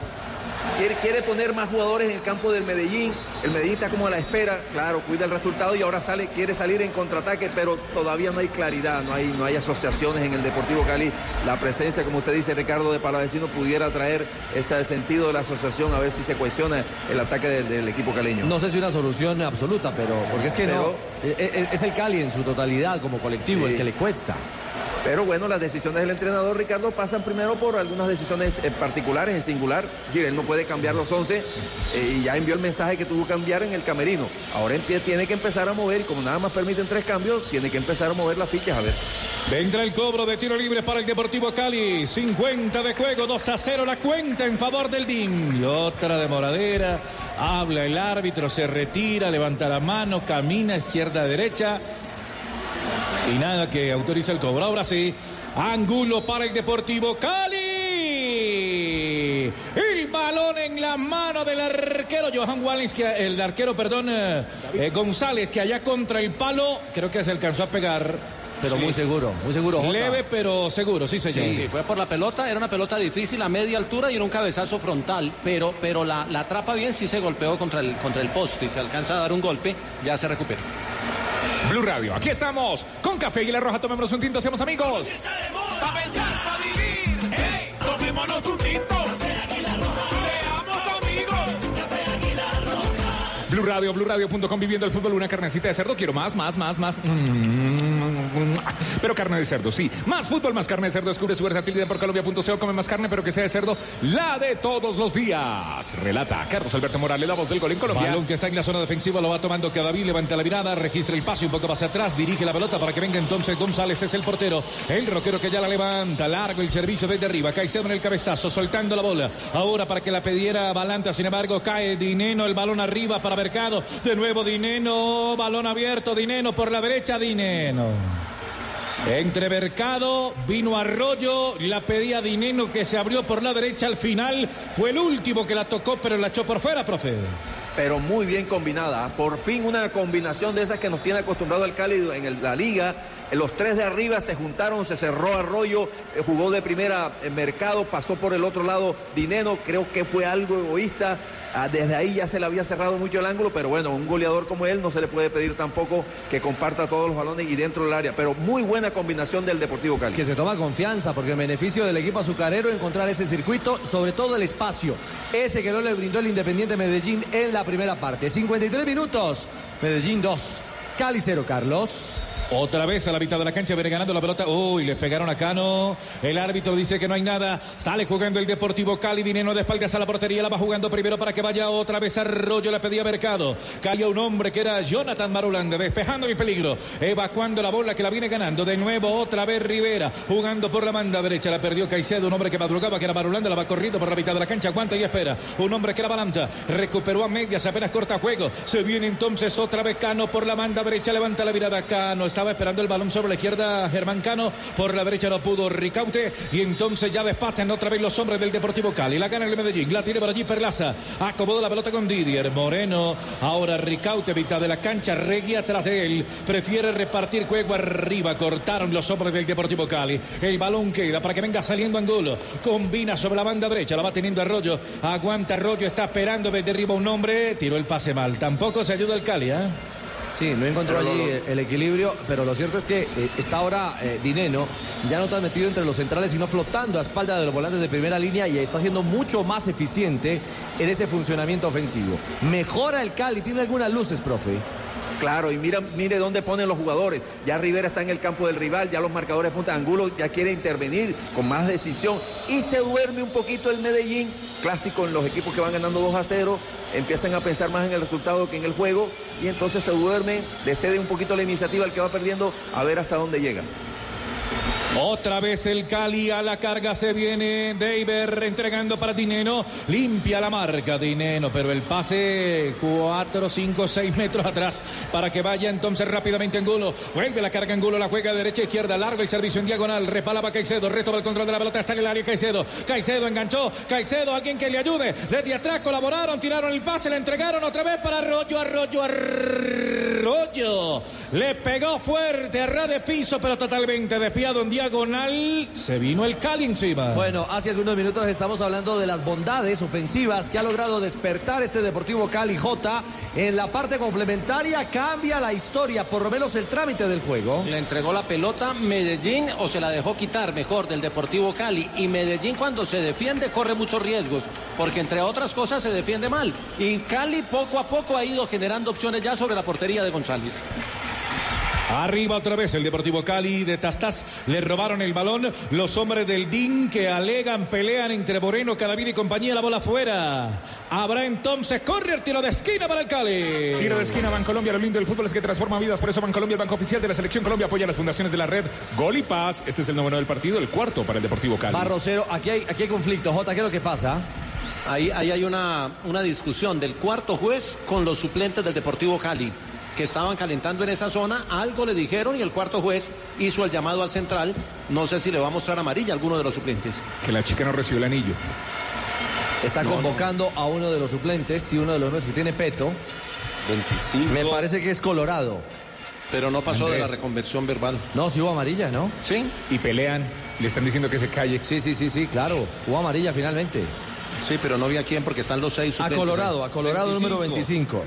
Quiere, poner más jugadores en el campo del Medellín. El Medellín está como a la espera, claro, cuida el resultado y ahora sale, quiere salir en contraataque, pero todavía no hay claridad, no hay, no hay asociaciones en el Deportivo Cali. La presencia, como usted dice, Ricardo de Palavecino, pudiera traer ese sentido de la asociación, a ver si se cuestiona el ataque del, equipo caleño. No sé si una solución absoluta, pero porque es que no. Es, el Cali en su totalidad como colectivo el que le cuesta. Pero bueno, las decisiones del entrenador Ricardo pasan primero por algunas decisiones eh, particulares, en singular. Es decir, él no puede cambiar los 11 eh, y ya envió el mensaje que tuvo que cambiar en el camerino. Ahora tiene que empezar a mover y como nada más permiten tres cambios, tiene que empezar a mover las fichas. A ver. Vendrá el cobro de tiro libre para el Deportivo Cali. 50 de juego, 2 a 0 la cuenta en favor del DIN. Y otra demoradera. Habla el árbitro, se retira, levanta la mano, camina izquierda a derecha. Y nada que autoriza el cobro. Ahora sí, Angulo para el Deportivo Cali. El balón en la mano del arquero Johan Wallace, que el arquero, perdón, eh, eh, González, que allá contra el palo, creo que se alcanzó a pegar. Pero muy seguro, muy seguro. Jota. Leve, pero seguro, sí, señor. Sí, sí, fue por la pelota, era una pelota difícil a media altura y era un cabezazo frontal, pero, pero la, la atrapa bien, sí se golpeó contra el, contra el poste y se alcanza a dar un golpe, ya se recupera. Blue Radio, aquí estamos con Café Aguilar Roja, tomémonos un tinto, seamos amigos. Tomémonos un tinto. Blue Radio, viviendo el fútbol, una carnecita de cerdo. Quiero más, más, más, más. Mm, Pero carne de cerdo, sí. Más fútbol, más carne de cerdo. Descubre su versatilidad por Colombia.co. Come más carne, pero que sea de cerdo. La de todos los días. Relata Carlos Alberto Morales, la voz del gol en Colombia. Balón que está en la zona defensiva, lo va tomando Cadaví, levanta la mirada, registra el pase un poco más atrás, dirige la pelota para que venga entonces González, es el portero, el roquero que ya la levanta, largo el servicio desde arriba, Caicedo en el cabezazo, soltando la bola, ahora para que la pidiera Balanta, sin embargo cae Dineno, el balón arriba para De nuevo Dineno, balón abierto, Dineno por la derecha, Dineno. Entre Mercado, vino Arroyo, la pedía Dineno que se abrió por la derecha al final. Fue el último que la tocó, pero la echó por fuera, profe. Pero muy bien combinada. Por fin una combinación de esas que nos tiene acostumbrado el Cali en la liga. Los tres de arriba se juntaron, se cerró Arroyo, eh, jugó de primera en Mercado, pasó por el otro lado Dineno. Creo que fue algo egoísta. Ah, Desde ahí ya se le había cerrado mucho el ángulo, pero bueno, un goleador como él no se le puede pedir tampoco que comparta todos los balones y dentro del área. Pero muy buena combinación del Deportivo Cali. Que se toma confianza, porque el beneficio del equipo azucarero encontrar ese circuito, sobre todo el espacio. Ese que no le brindó el Independiente Medellín en la primera parte. 53 minutos. Medellín 2. Cali 0, Carlos. Otra vez a la mitad de la cancha, viene ganando la pelota. Uy, le pegaron a Cano. El árbitro dice que no hay nada. Sale jugando el Deportivo Cali. Dinero de espaldas a la portería. La va jugando primero para que vaya otra vez Arroyo. Le pedía Mercado. Caía un hombre que era Jonathan Marulanda. Despejando el peligro. Evacuando la bola que la viene ganando. De nuevo otra vez Rivera. Jugando por la banda derecha. La perdió Caicedo. Un hombre que madrugaba que era Marulanda. La va corriendo por la mitad de la cancha. Aguanta y espera. Un hombre que era Balanta. Recuperó a medias. Apenas corta juego. Se viene entonces otra vez Cano por la banda derecha. Levanta la mirada Cano. Estaba esperando el balón sobre la izquierda Germán Cano. Por la derecha no pudo Ricaute. Y entonces ya despachan otra vez los hombres del Deportivo Cali. La gana el Medellín. La tiene por allí Perlaza. Acomodó la pelota con Didier Moreno. Ahora Ricaute, mitad de la cancha. Regui atrás de él. Prefiere repartir juego arriba. Cortaron los hombres del Deportivo Cali. El balón queda para que venga saliendo Angulo. Combina sobre la banda derecha. La va teniendo Arroyo. Aguanta Arroyo. Está esperando desde arriba un hombre. Tiró el pase mal. Tampoco se ayuda el Cali, ¿ah? Sí, no encontró Pero allí lo- lo- el equilibrio, pero lo cierto es que eh, está ahora eh, Dineno ya no está metido entre los centrales, sino flotando a espalda de los volantes de primera línea y está siendo mucho más eficiente en ese funcionamiento ofensivo. Mejora el Cali, tiene algunas luces, profe. Claro, y mira, mire dónde ponen los jugadores. Ya Rivera está en el campo del rival, ya los marcadores punta. Angulo ya quiere intervenir con más decisión. Y se duerme un poquito el Medellín, clásico en los equipos que van ganando 2 a 0, empiezan a pensar más en el resultado que en el juego. Y entonces se duermen, le cede un poquito la iniciativa al que va perdiendo a ver hasta dónde llega. Otra vez el Cali a la carga se viene Deiber entregando para Dineno. Limpia la marca Dineno, pero el pase 4, 5, 6 metros atrás para que vaya entonces rápidamente Angulo. Vuelve la carga Angulo, la juega derecha izquierda, largo el servicio en diagonal. Repalaba Caicedo, retoma el control de la pelota, está en el área Caicedo. Caicedo enganchó, Caicedo, alguien que le ayude. Desde atrás colaboraron, tiraron el pase, le entregaron otra vez para Arroyo, Arroyo, Arroyo. Le pegó fuerte a ras de piso, pero totalmente desviado en diagonal. Se vino el Cali encima. Bueno, hace algunos minutos estamos hablando de las bondades ofensivas que ha logrado despertar este Deportivo Cali J. En la parte complementaria cambia la historia, por lo menos el trámite del juego. Le entregó la pelota Medellín o se la dejó quitar mejor del Deportivo Cali. Y Medellín cuando se defiende corre muchos riesgos, porque entre otras cosas se defiende mal. Y Cali poco a poco ha ido generando opciones ya sobre la portería de González. Arriba otra vez el Deportivo Cali de Tastas. Le robaron el balón los hombres del DIN que alegan, pelean entre Moreno, Cadavid y compañía. La bola fuera. Habrá entonces, corre el tiro de esquina para el Cali. Tiro de esquina, Bancolombia. Lo lindo del fútbol es que transforma vidas. Por eso Bancolombia, el banco oficial de la selección Colombia, apoya las fundaciones de la red Gol y Paz. Este es el noveno del partido, el cuarto para el Deportivo Cali. Barro cero, aquí hay, aquí hay conflicto. Jota, ¿qué es lo que pasa? Ahí, ahí hay una, una discusión del cuarto juez con los suplentes del Deportivo Cali que estaban calentando en esa zona, algo le dijeron y el cuarto juez hizo el llamado al central. No sé si le va a mostrar amarilla a alguno de los suplentes. Que la chica no recibió el anillo. Está convocando a uno de los suplentes y uno de los hombres que tiene peto. 25. Me parece que es Colorado. Pero no pasó de la reconversión verbal. No, sí hubo amarilla, ¿no? Sí. Y pelean. Le están diciendo que se calle. Sí, sí, sí, sí, claro. Hubo amarilla finalmente. Sí, pero no vi a quién porque están los seis A suplentes. Colorado, ahí. a Colorado número 25.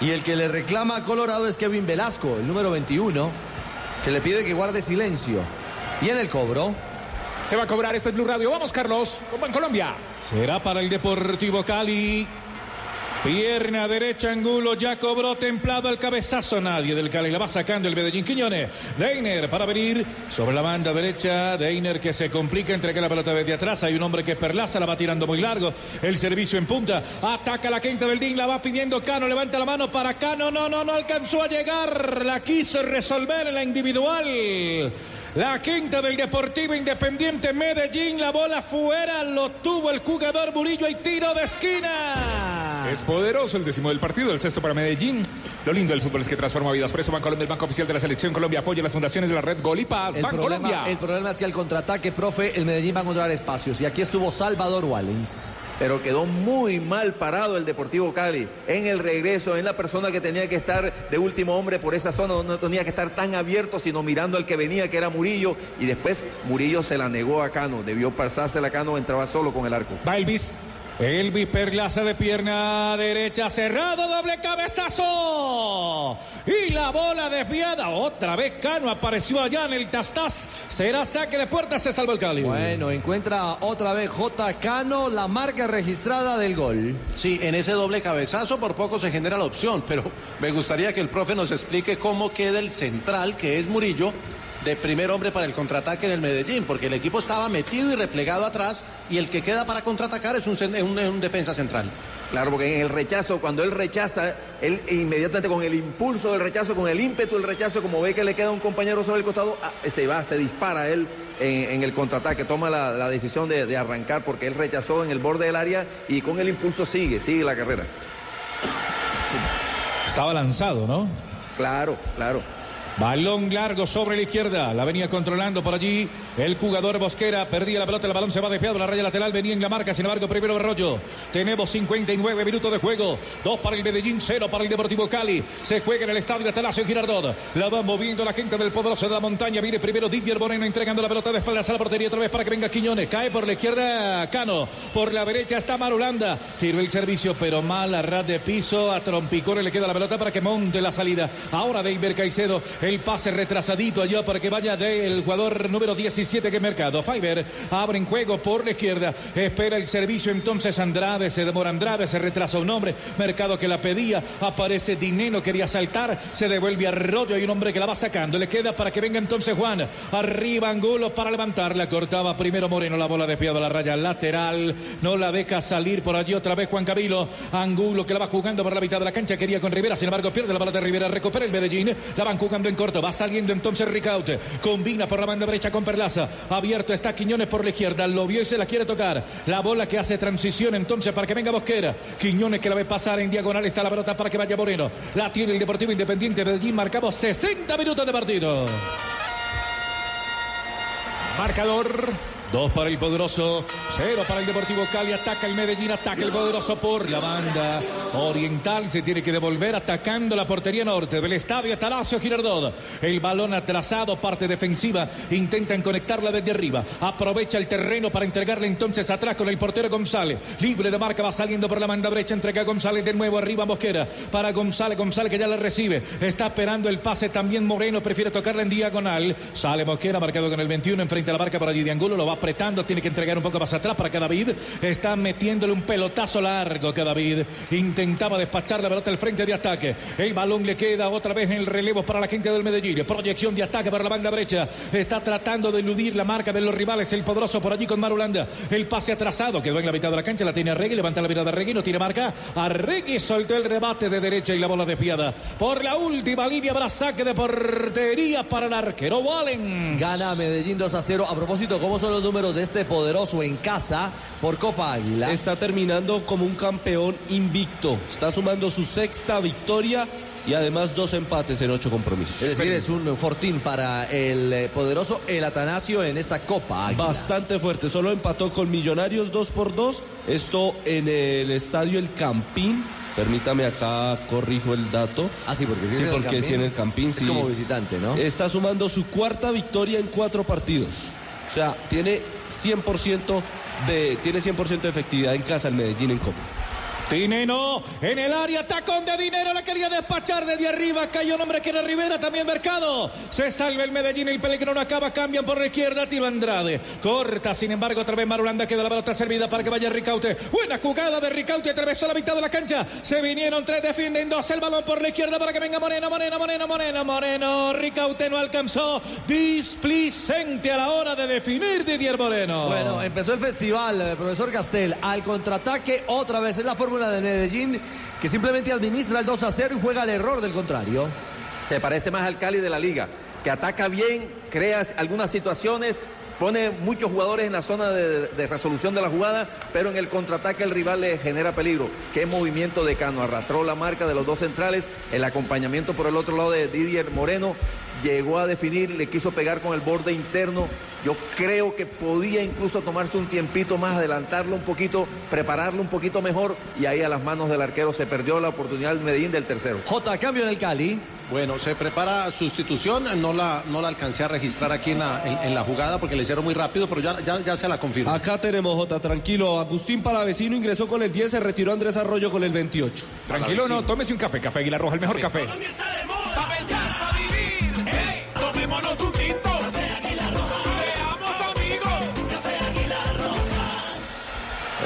Y el que le reclama a Colorado es Kevin Velasco, el número 21, que le pide que guarde silencio. Y en el cobro, Se va a cobrar. Esto es Blue Radio. Vamos, Carlos. Con Bancolombia. Será para el Deportivo Cali. Pierna derecha, Angulo, ya cobró templado el cabezazo. Nadie del Cali la va sacando el Medellín Quiñones. Deiner para venir sobre la banda derecha. Deiner que se complica, entrega la pelota desde atrás. Hay un hombre que perlaza, la va tirando muy largo. El servicio en punta. Ataca la quinta del DIN, la va pidiendo Cano. Levanta la mano para Cano. No, no, no alcanzó a llegar. La quiso resolver en la individual. La quinta del Deportivo Independiente Medellín. La bola fuera. Lo tuvo el jugador Murillo y tiro de esquina. Es poderoso el décimo del partido, el sexto para Medellín. Lo lindo del fútbol es que transforma vidas. Por eso Bancolombia, el banco oficial de la selección Colombia, apoya las fundaciones de la red Gol y Paz. el problema, el problema es que al contraataque, profe, el Medellín va a encontrar espacios. Y aquí estuvo Salvador Wallens. Pero quedó muy mal parado el Deportivo Cali en el regreso, en la persona que tenía que estar de último hombre por esa zona, no tenía que estar tan abierto, sino mirando al que venía, que era Murillo. Y después Murillo se la negó a Cano, debió pasársela a Cano, entraba solo con el arco. Va Elvis. Elvis Perlaza de pierna derecha, cerrado, doble cabezazo. Y la bola desviada. Otra vez Cano apareció allá en el Tastás. Será saque de puerta, se salvó el Cali. Bueno, encuentra otra vez J. Cano la marca registrada del gol. Sí, en ese doble cabezazo por poco se genera la opción, pero me gustaría que el profe nos explique cómo queda el central, que es Murillo, de primer hombre para el contraataque en el Medellín, porque el equipo estaba metido y replegado atrás y el que queda para contraatacar es un, cen- un- un defensa central. Claro, porque en el rechazo, cuando él rechaza, él inmediatamente con el impulso del rechazo, con el ímpetu del rechazo, como ve que le queda un compañero sobre el costado, ah, se va, se dispara él en, en el contraataque, toma la, la decisión de, de arrancar porque él rechazó en el borde del área y con el impulso sigue, sigue la carrera. Estaba lanzado, ¿no? Claro, claro. Balón largo sobre la izquierda. La venía controlando por allí el jugador Bosquera. Perdía la pelota. El balón se va desviado. La raya lateral venía en la marca. Sin embargo, primero Berroyo. Tenemos 59 minutos de juego. Dos para el Medellín, cero para el Deportivo Cali. Se juega en el estadio Atanasio Girardot. La va moviendo la gente del poderoso de la montaña. Viene primero Didier Moreno entregando la pelota de espaldas a la portería. Otra vez para que venga Quiñones. Cae por la izquierda Cano. Por la derecha está Marulanda. Tiró el servicio, pero mal a de piso. A Trompicore le queda la pelota para que monte la salida. Ahora Deiber Caicedo. El pase retrasadito allá para que vaya del jugador número 17 que Mercado. Fiber abre en juego por la izquierda. Espera el servicio entonces Andrade. Se demora Andrade. Se retrasa un hombre. Mercado que la pedía. Aparece Dineno. Quería saltar. Se devuelve a Arroyo. Hay un hombre que la va sacando. Le queda para que venga entonces Juan. Arriba Angulo para levantarla. Cortaba primero Moreno. La bola desviada a la raya lateral. No la deja salir por allí otra vez Juan Cabilo. Angulo que la va jugando por la mitad de la cancha. Quería con Rivera. Sin embargo, pierde la bola de Rivera. Recupera el Medellín. La van jugando corto. Va saliendo entonces Ricaute. Combina por la banda derecha con Perlaza. Abierto está Quiñones por la izquierda. Lo vio y se la quiere tocar. La bola que hace transición entonces para que venga Bosquera. Quiñones que la ve pasar en diagonal. Está la pelota para que vaya Moreno. La tiene el Deportivo Independiente de Medellín. Marcamos 60 minutos de partido. Marcador. Dos para el poderoso, cero para el Deportivo Cali. Ataca el Medellín, ataca el poderoso por la banda oriental. Se tiene que devolver atacando la portería norte del estadio Talacio Girardot. El balón atrasado, parte defensiva. Intentan conectarla desde arriba. Aprovecha el terreno para entregarle entonces atrás con el portero González. Libre de marca, va saliendo por la banda derecha. Entrega González de nuevo arriba Mosquera. Para González, González que ya la recibe. Está esperando el pase también Moreno. Prefiere tocarla en diagonal. Sale Mosquera, marcado con el 21 enfrente a la marca por allí de Angulo. Lo va apretando, tiene que entregar un poco más atrás para que David está metiéndole un pelotazo largo que David intentaba despachar la pelota al frente de ataque. El balón le queda otra vez en el relevo para la gente del Medellín. Proyección de ataque para la banda derecha. Está tratando de eludir la marca de los rivales. El poderoso por allí con Marulanda. El pase atrasado quedó en la mitad de la cancha. La tiene Arregui. Levanta la mirada Arregui. No tiene marca. Arregui soltó el rebate de derecha y la bola desviada. Por la última línea habrá saque de portería para el arquero Wallen. Gana Medellín 2 a 0. A propósito, ¿cómo son los números de este poderoso en casa por Copa Águila? Está terminando como un campeón invicto. Está sumando su sexta victoria y además dos empates en ocho compromisos. Es decir, es un fortín para el eh, poderoso El Atanasio en esta Copa. Águila. Bastante fuerte, solo empató con Millonarios 2 por 2. Esto en el estadio El Campín. Permítame acá, corrijo el dato. Ah, sí, porque sí, sí en el porque Campín, sí en el Campín, es sí. como visitante, ¿no? Está sumando su cuarta victoria en cuatro partidos. O sea, tiene 100% de, tiene 100% de efectividad en casa el Medellín en Copa. Dineno en el área, tacón de dinero, la quería despachar desde arriba, cayó un hombre que era Rivera, también Mercado. Se salva el Medellín, el Pellegrino acaba, cambian por la izquierda, tiro Andrade. Corta, sin embargo, otra vez Marulanda queda la pelota servida para que vaya Ricaute. Buena jugada de Ricaute, atravesó la mitad de la cancha. Se vinieron tres, defienden dos, el balón por la izquierda para que venga Moreno, Moreno, Moreno, Moreno, Moreno. Ricaute no alcanzó. Displicente a la hora de definir Didier Moreno. Bueno, empezó el festival, eh, profesor Castel, al contraataque otra vez. Es la fórmula de Medellín que simplemente administra el 2 a 0 y juega al error del contrario. Se parece más al Cali de la liga, que ataca bien, crea algunas situaciones, pone muchos jugadores en la zona de, resolución de la jugada, pero en el contraataque el rival le genera peligro. Qué movimiento de Cano, arrastró la marca de los dos centrales, el acompañamiento por el otro lado de Didier Moreno, llegó a definir, le quiso pegar con el borde interno. Yo creo que podía incluso tomarse un tiempito más, adelantarlo un poquito, prepararlo un poquito mejor y ahí a las manos del arquero se perdió la oportunidad del Medellín del tercero. J, cambio en el Cali. Bueno, se prepara sustitución, no la, no la alcancé a registrar aquí en la, en, en la jugada porque le hicieron muy rápido, pero ya, ya, ya se la confirmo. Acá tenemos J, tranquilo. Agustín Palavecino ingresó con el 10, se retiró Andrés Arroyo con el 28. Tranquilo, no, tómese un café, café Águila Roja, el mejor café. Pa'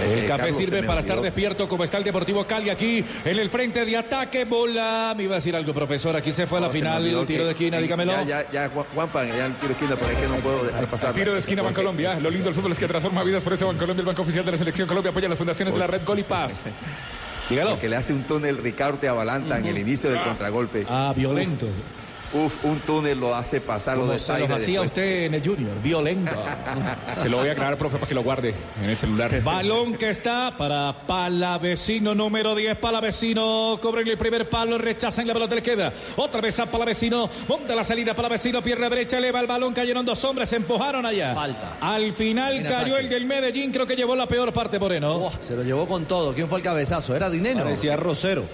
El Eh, café Carlos, sirve para estar despierto como está el Deportivo Cali aquí en el frente de ataque. Bola. Me iba a decir algo, profesor. Aquí se fue a la No, final. olvidó Tiro que- de esquina, dígamelo. Ya, ya, ya, Juan- Juanpa, ya el tiro de esquina, pero es que no puedo dejar pasar. Tiro de esquina Porque- Bancolombia. Lo lindo del fútbol es que transforma vidas. Por eso Bancolombia, el banco oficial de la selección Colombia, apoya las fundaciones de la red Gol y Paz. Dígalo. Porque le hace un túnel Ricardo a Balanta en el inicio del contragolpe. Ah, violento. Uf, un túnel lo hace pasar los se los desaires hacía después. usted en el Junior. Violento. Se lo voy a aclarar, profe, para que lo guarde en el celular. Balón que está para Palavecino, número 10. Palavecino, cobren el primer palo, rechazan la pelota, le queda. Otra vez a Palavecino, monta la salida. Palavecino, pierna derecha, eleva el balón, cayeron dos hombres, se empujaron allá. Falta. Al final cayó ataque. el del Medellín, creo que llevó la peor parte, Moreno. Oh, se lo llevó con todo. ¿Quién fue el cabezazo? Era Dineno. Parecía Rosero.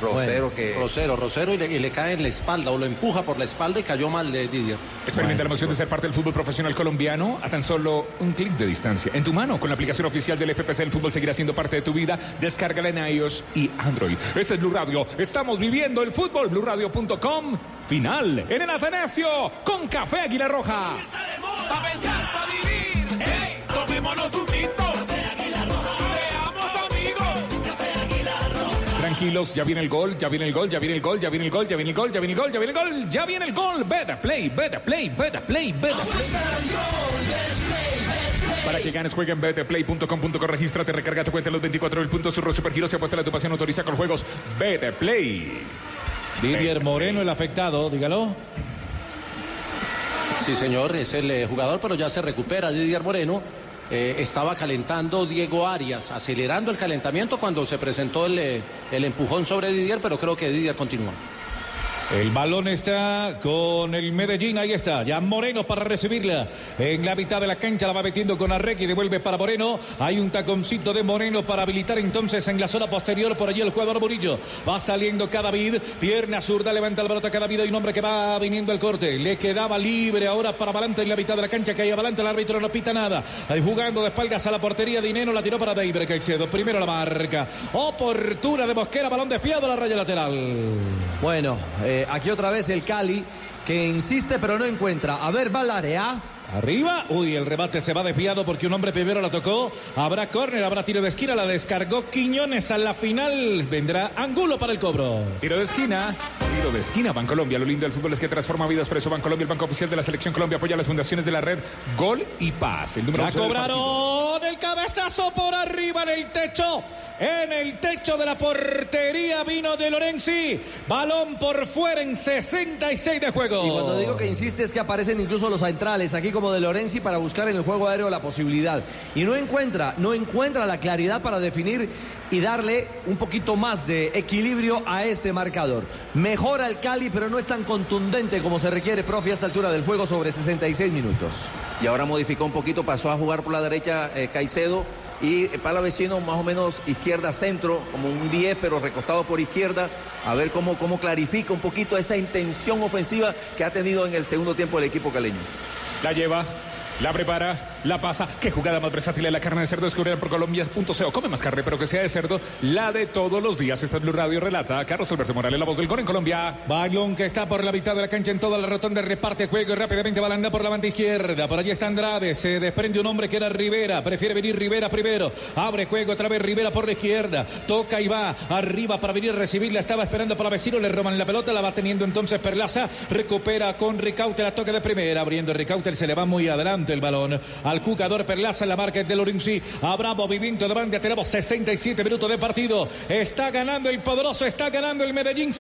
Rosero que Rosero, Rosero y le, y le cae en la espalda o lo empuja por la espalda y cayó mal de Didier. Experimenta la emoción de ser parte del fútbol profesional colombiano a tan solo un clic de distancia. En tu mano, con la aplicación oficial del FPC, el fútbol seguirá siendo parte de tu vida. Descárgala en iOS y Android. Este es Blue Radio. Estamos viviendo el fútbol. BlueRadio.com. Final en el Atanasio con Café Águila Roja. Pensar, pa' vivir. Hey, tomémonos un Tranquilos, ya viene el gol, ya viene el gol, ya viene el gol, ya viene el gol, ya viene el gol, ya viene el gol, ya viene el gol, ya viene el gol. Beta play, beta play, beta play, beta play. Para que ganes, juega en betplay.com.co, regístrate, recarga tu cuenta en los 24 mil puntos, surro supergiros, se apuesta la tu pasión, autoriza con juegos Betplay. Didier Moreno, el afectado, dígalo. Sí, señor, es el eh, jugador, pero ya se recupera Didier Moreno. Eh, estaba calentando Diego Arias, acelerando el calentamiento cuando se presentó el, eh, el empujón sobre Didier, pero creo que Didier continúa. El balón está con el Medellín, ahí está, ya Moreno para recibirla. En la mitad de la cancha la va metiendo con Arrequi, devuelve para Moreno. Hay un taconcito de Moreno para habilitar entonces en la zona posterior por allí el jugador Murillo. Va saliendo Cadavid, pierna zurda, levanta el pelota Cadavid, hay un hombre que va viniendo al corte. Le quedaba libre ahora para Valante en la mitad de la cancha, que hay Valante, el árbitro no pita nada. Ahí jugando de espaldas a la portería, Dinero la tiró para David Caicedo. Primero la marca. Oportuna de Mosquera, balón desviado a la raya lateral. Bueno, eh, aquí otra vez el Cali que insiste pero no encuentra. A ver, va al área. Arriba. Uy, el rebate se va desviado porque un hombre primero la tocó. Habrá córner, habrá tiro de esquina. La descargó Quiñones a la final. Vendrá Angulo para el cobro. Tiro de esquina. Tiro de esquina. Bancolombia. Lo lindo del fútbol es que transforma vidas. Por eso Bancolombia, el banco oficial de la Selección Colombia, apoya las fundaciones de la red Gol y Paz. El número La 11 del partido. cobraron el cabezazo por arriba en el techo. En el techo de la portería vino de Lorenzi. Balón por fuera en 66 de juego. Y cuando digo que insiste es que aparecen incluso los centrales, aquí como de Lorenzi, para buscar en el juego aéreo la posibilidad. Y no encuentra, no encuentra la claridad para definir y darle un poquito más de equilibrio a este marcador. Mejora el Cali, pero no es tan contundente como se requiere, profe, a esta altura del juego sobre 66 minutos. Y ahora modificó un poquito, pasó a jugar por la derecha eh, Caicedo y para vecino más o menos izquierda centro, como un 10 pero recostado por izquierda, a ver cómo, cómo clarifica un poquito esa intención ofensiva que ha tenido en el segundo tiempo el equipo caleño. La lleva. La prepara, la pasa. Qué jugada más versátil de la carne de cerdo. Descubrirán por Colombia.co. Come más carne, pero que sea de cerdo. La de todos los días. Esta es Blue Radio. Relata Carlos Alberto Morales, la voz del gol en Colombia. Balón que está por la mitad de la cancha en toda la rotonda, reparte juego y rápidamente balanda por la banda izquierda. Por allí está Andrade, se desprende un hombre que era Rivera, prefiere venir Rivera primero. Abre juego otra vez Rivera por la izquierda, toca y va arriba para venir a recibirla. Estaba esperando para vecino, le roban la pelota, la va teniendo entonces Perlaza, recupera con Ricaute la toca de primera, abriendo Ricaute, se le va muy adelante el balón al jugador Perlaza en la marca de Lorenzi. Habrá movimiento de banda, tenemos 67 minutos de partido. Está ganando el poderoso, está ganando el Medellín.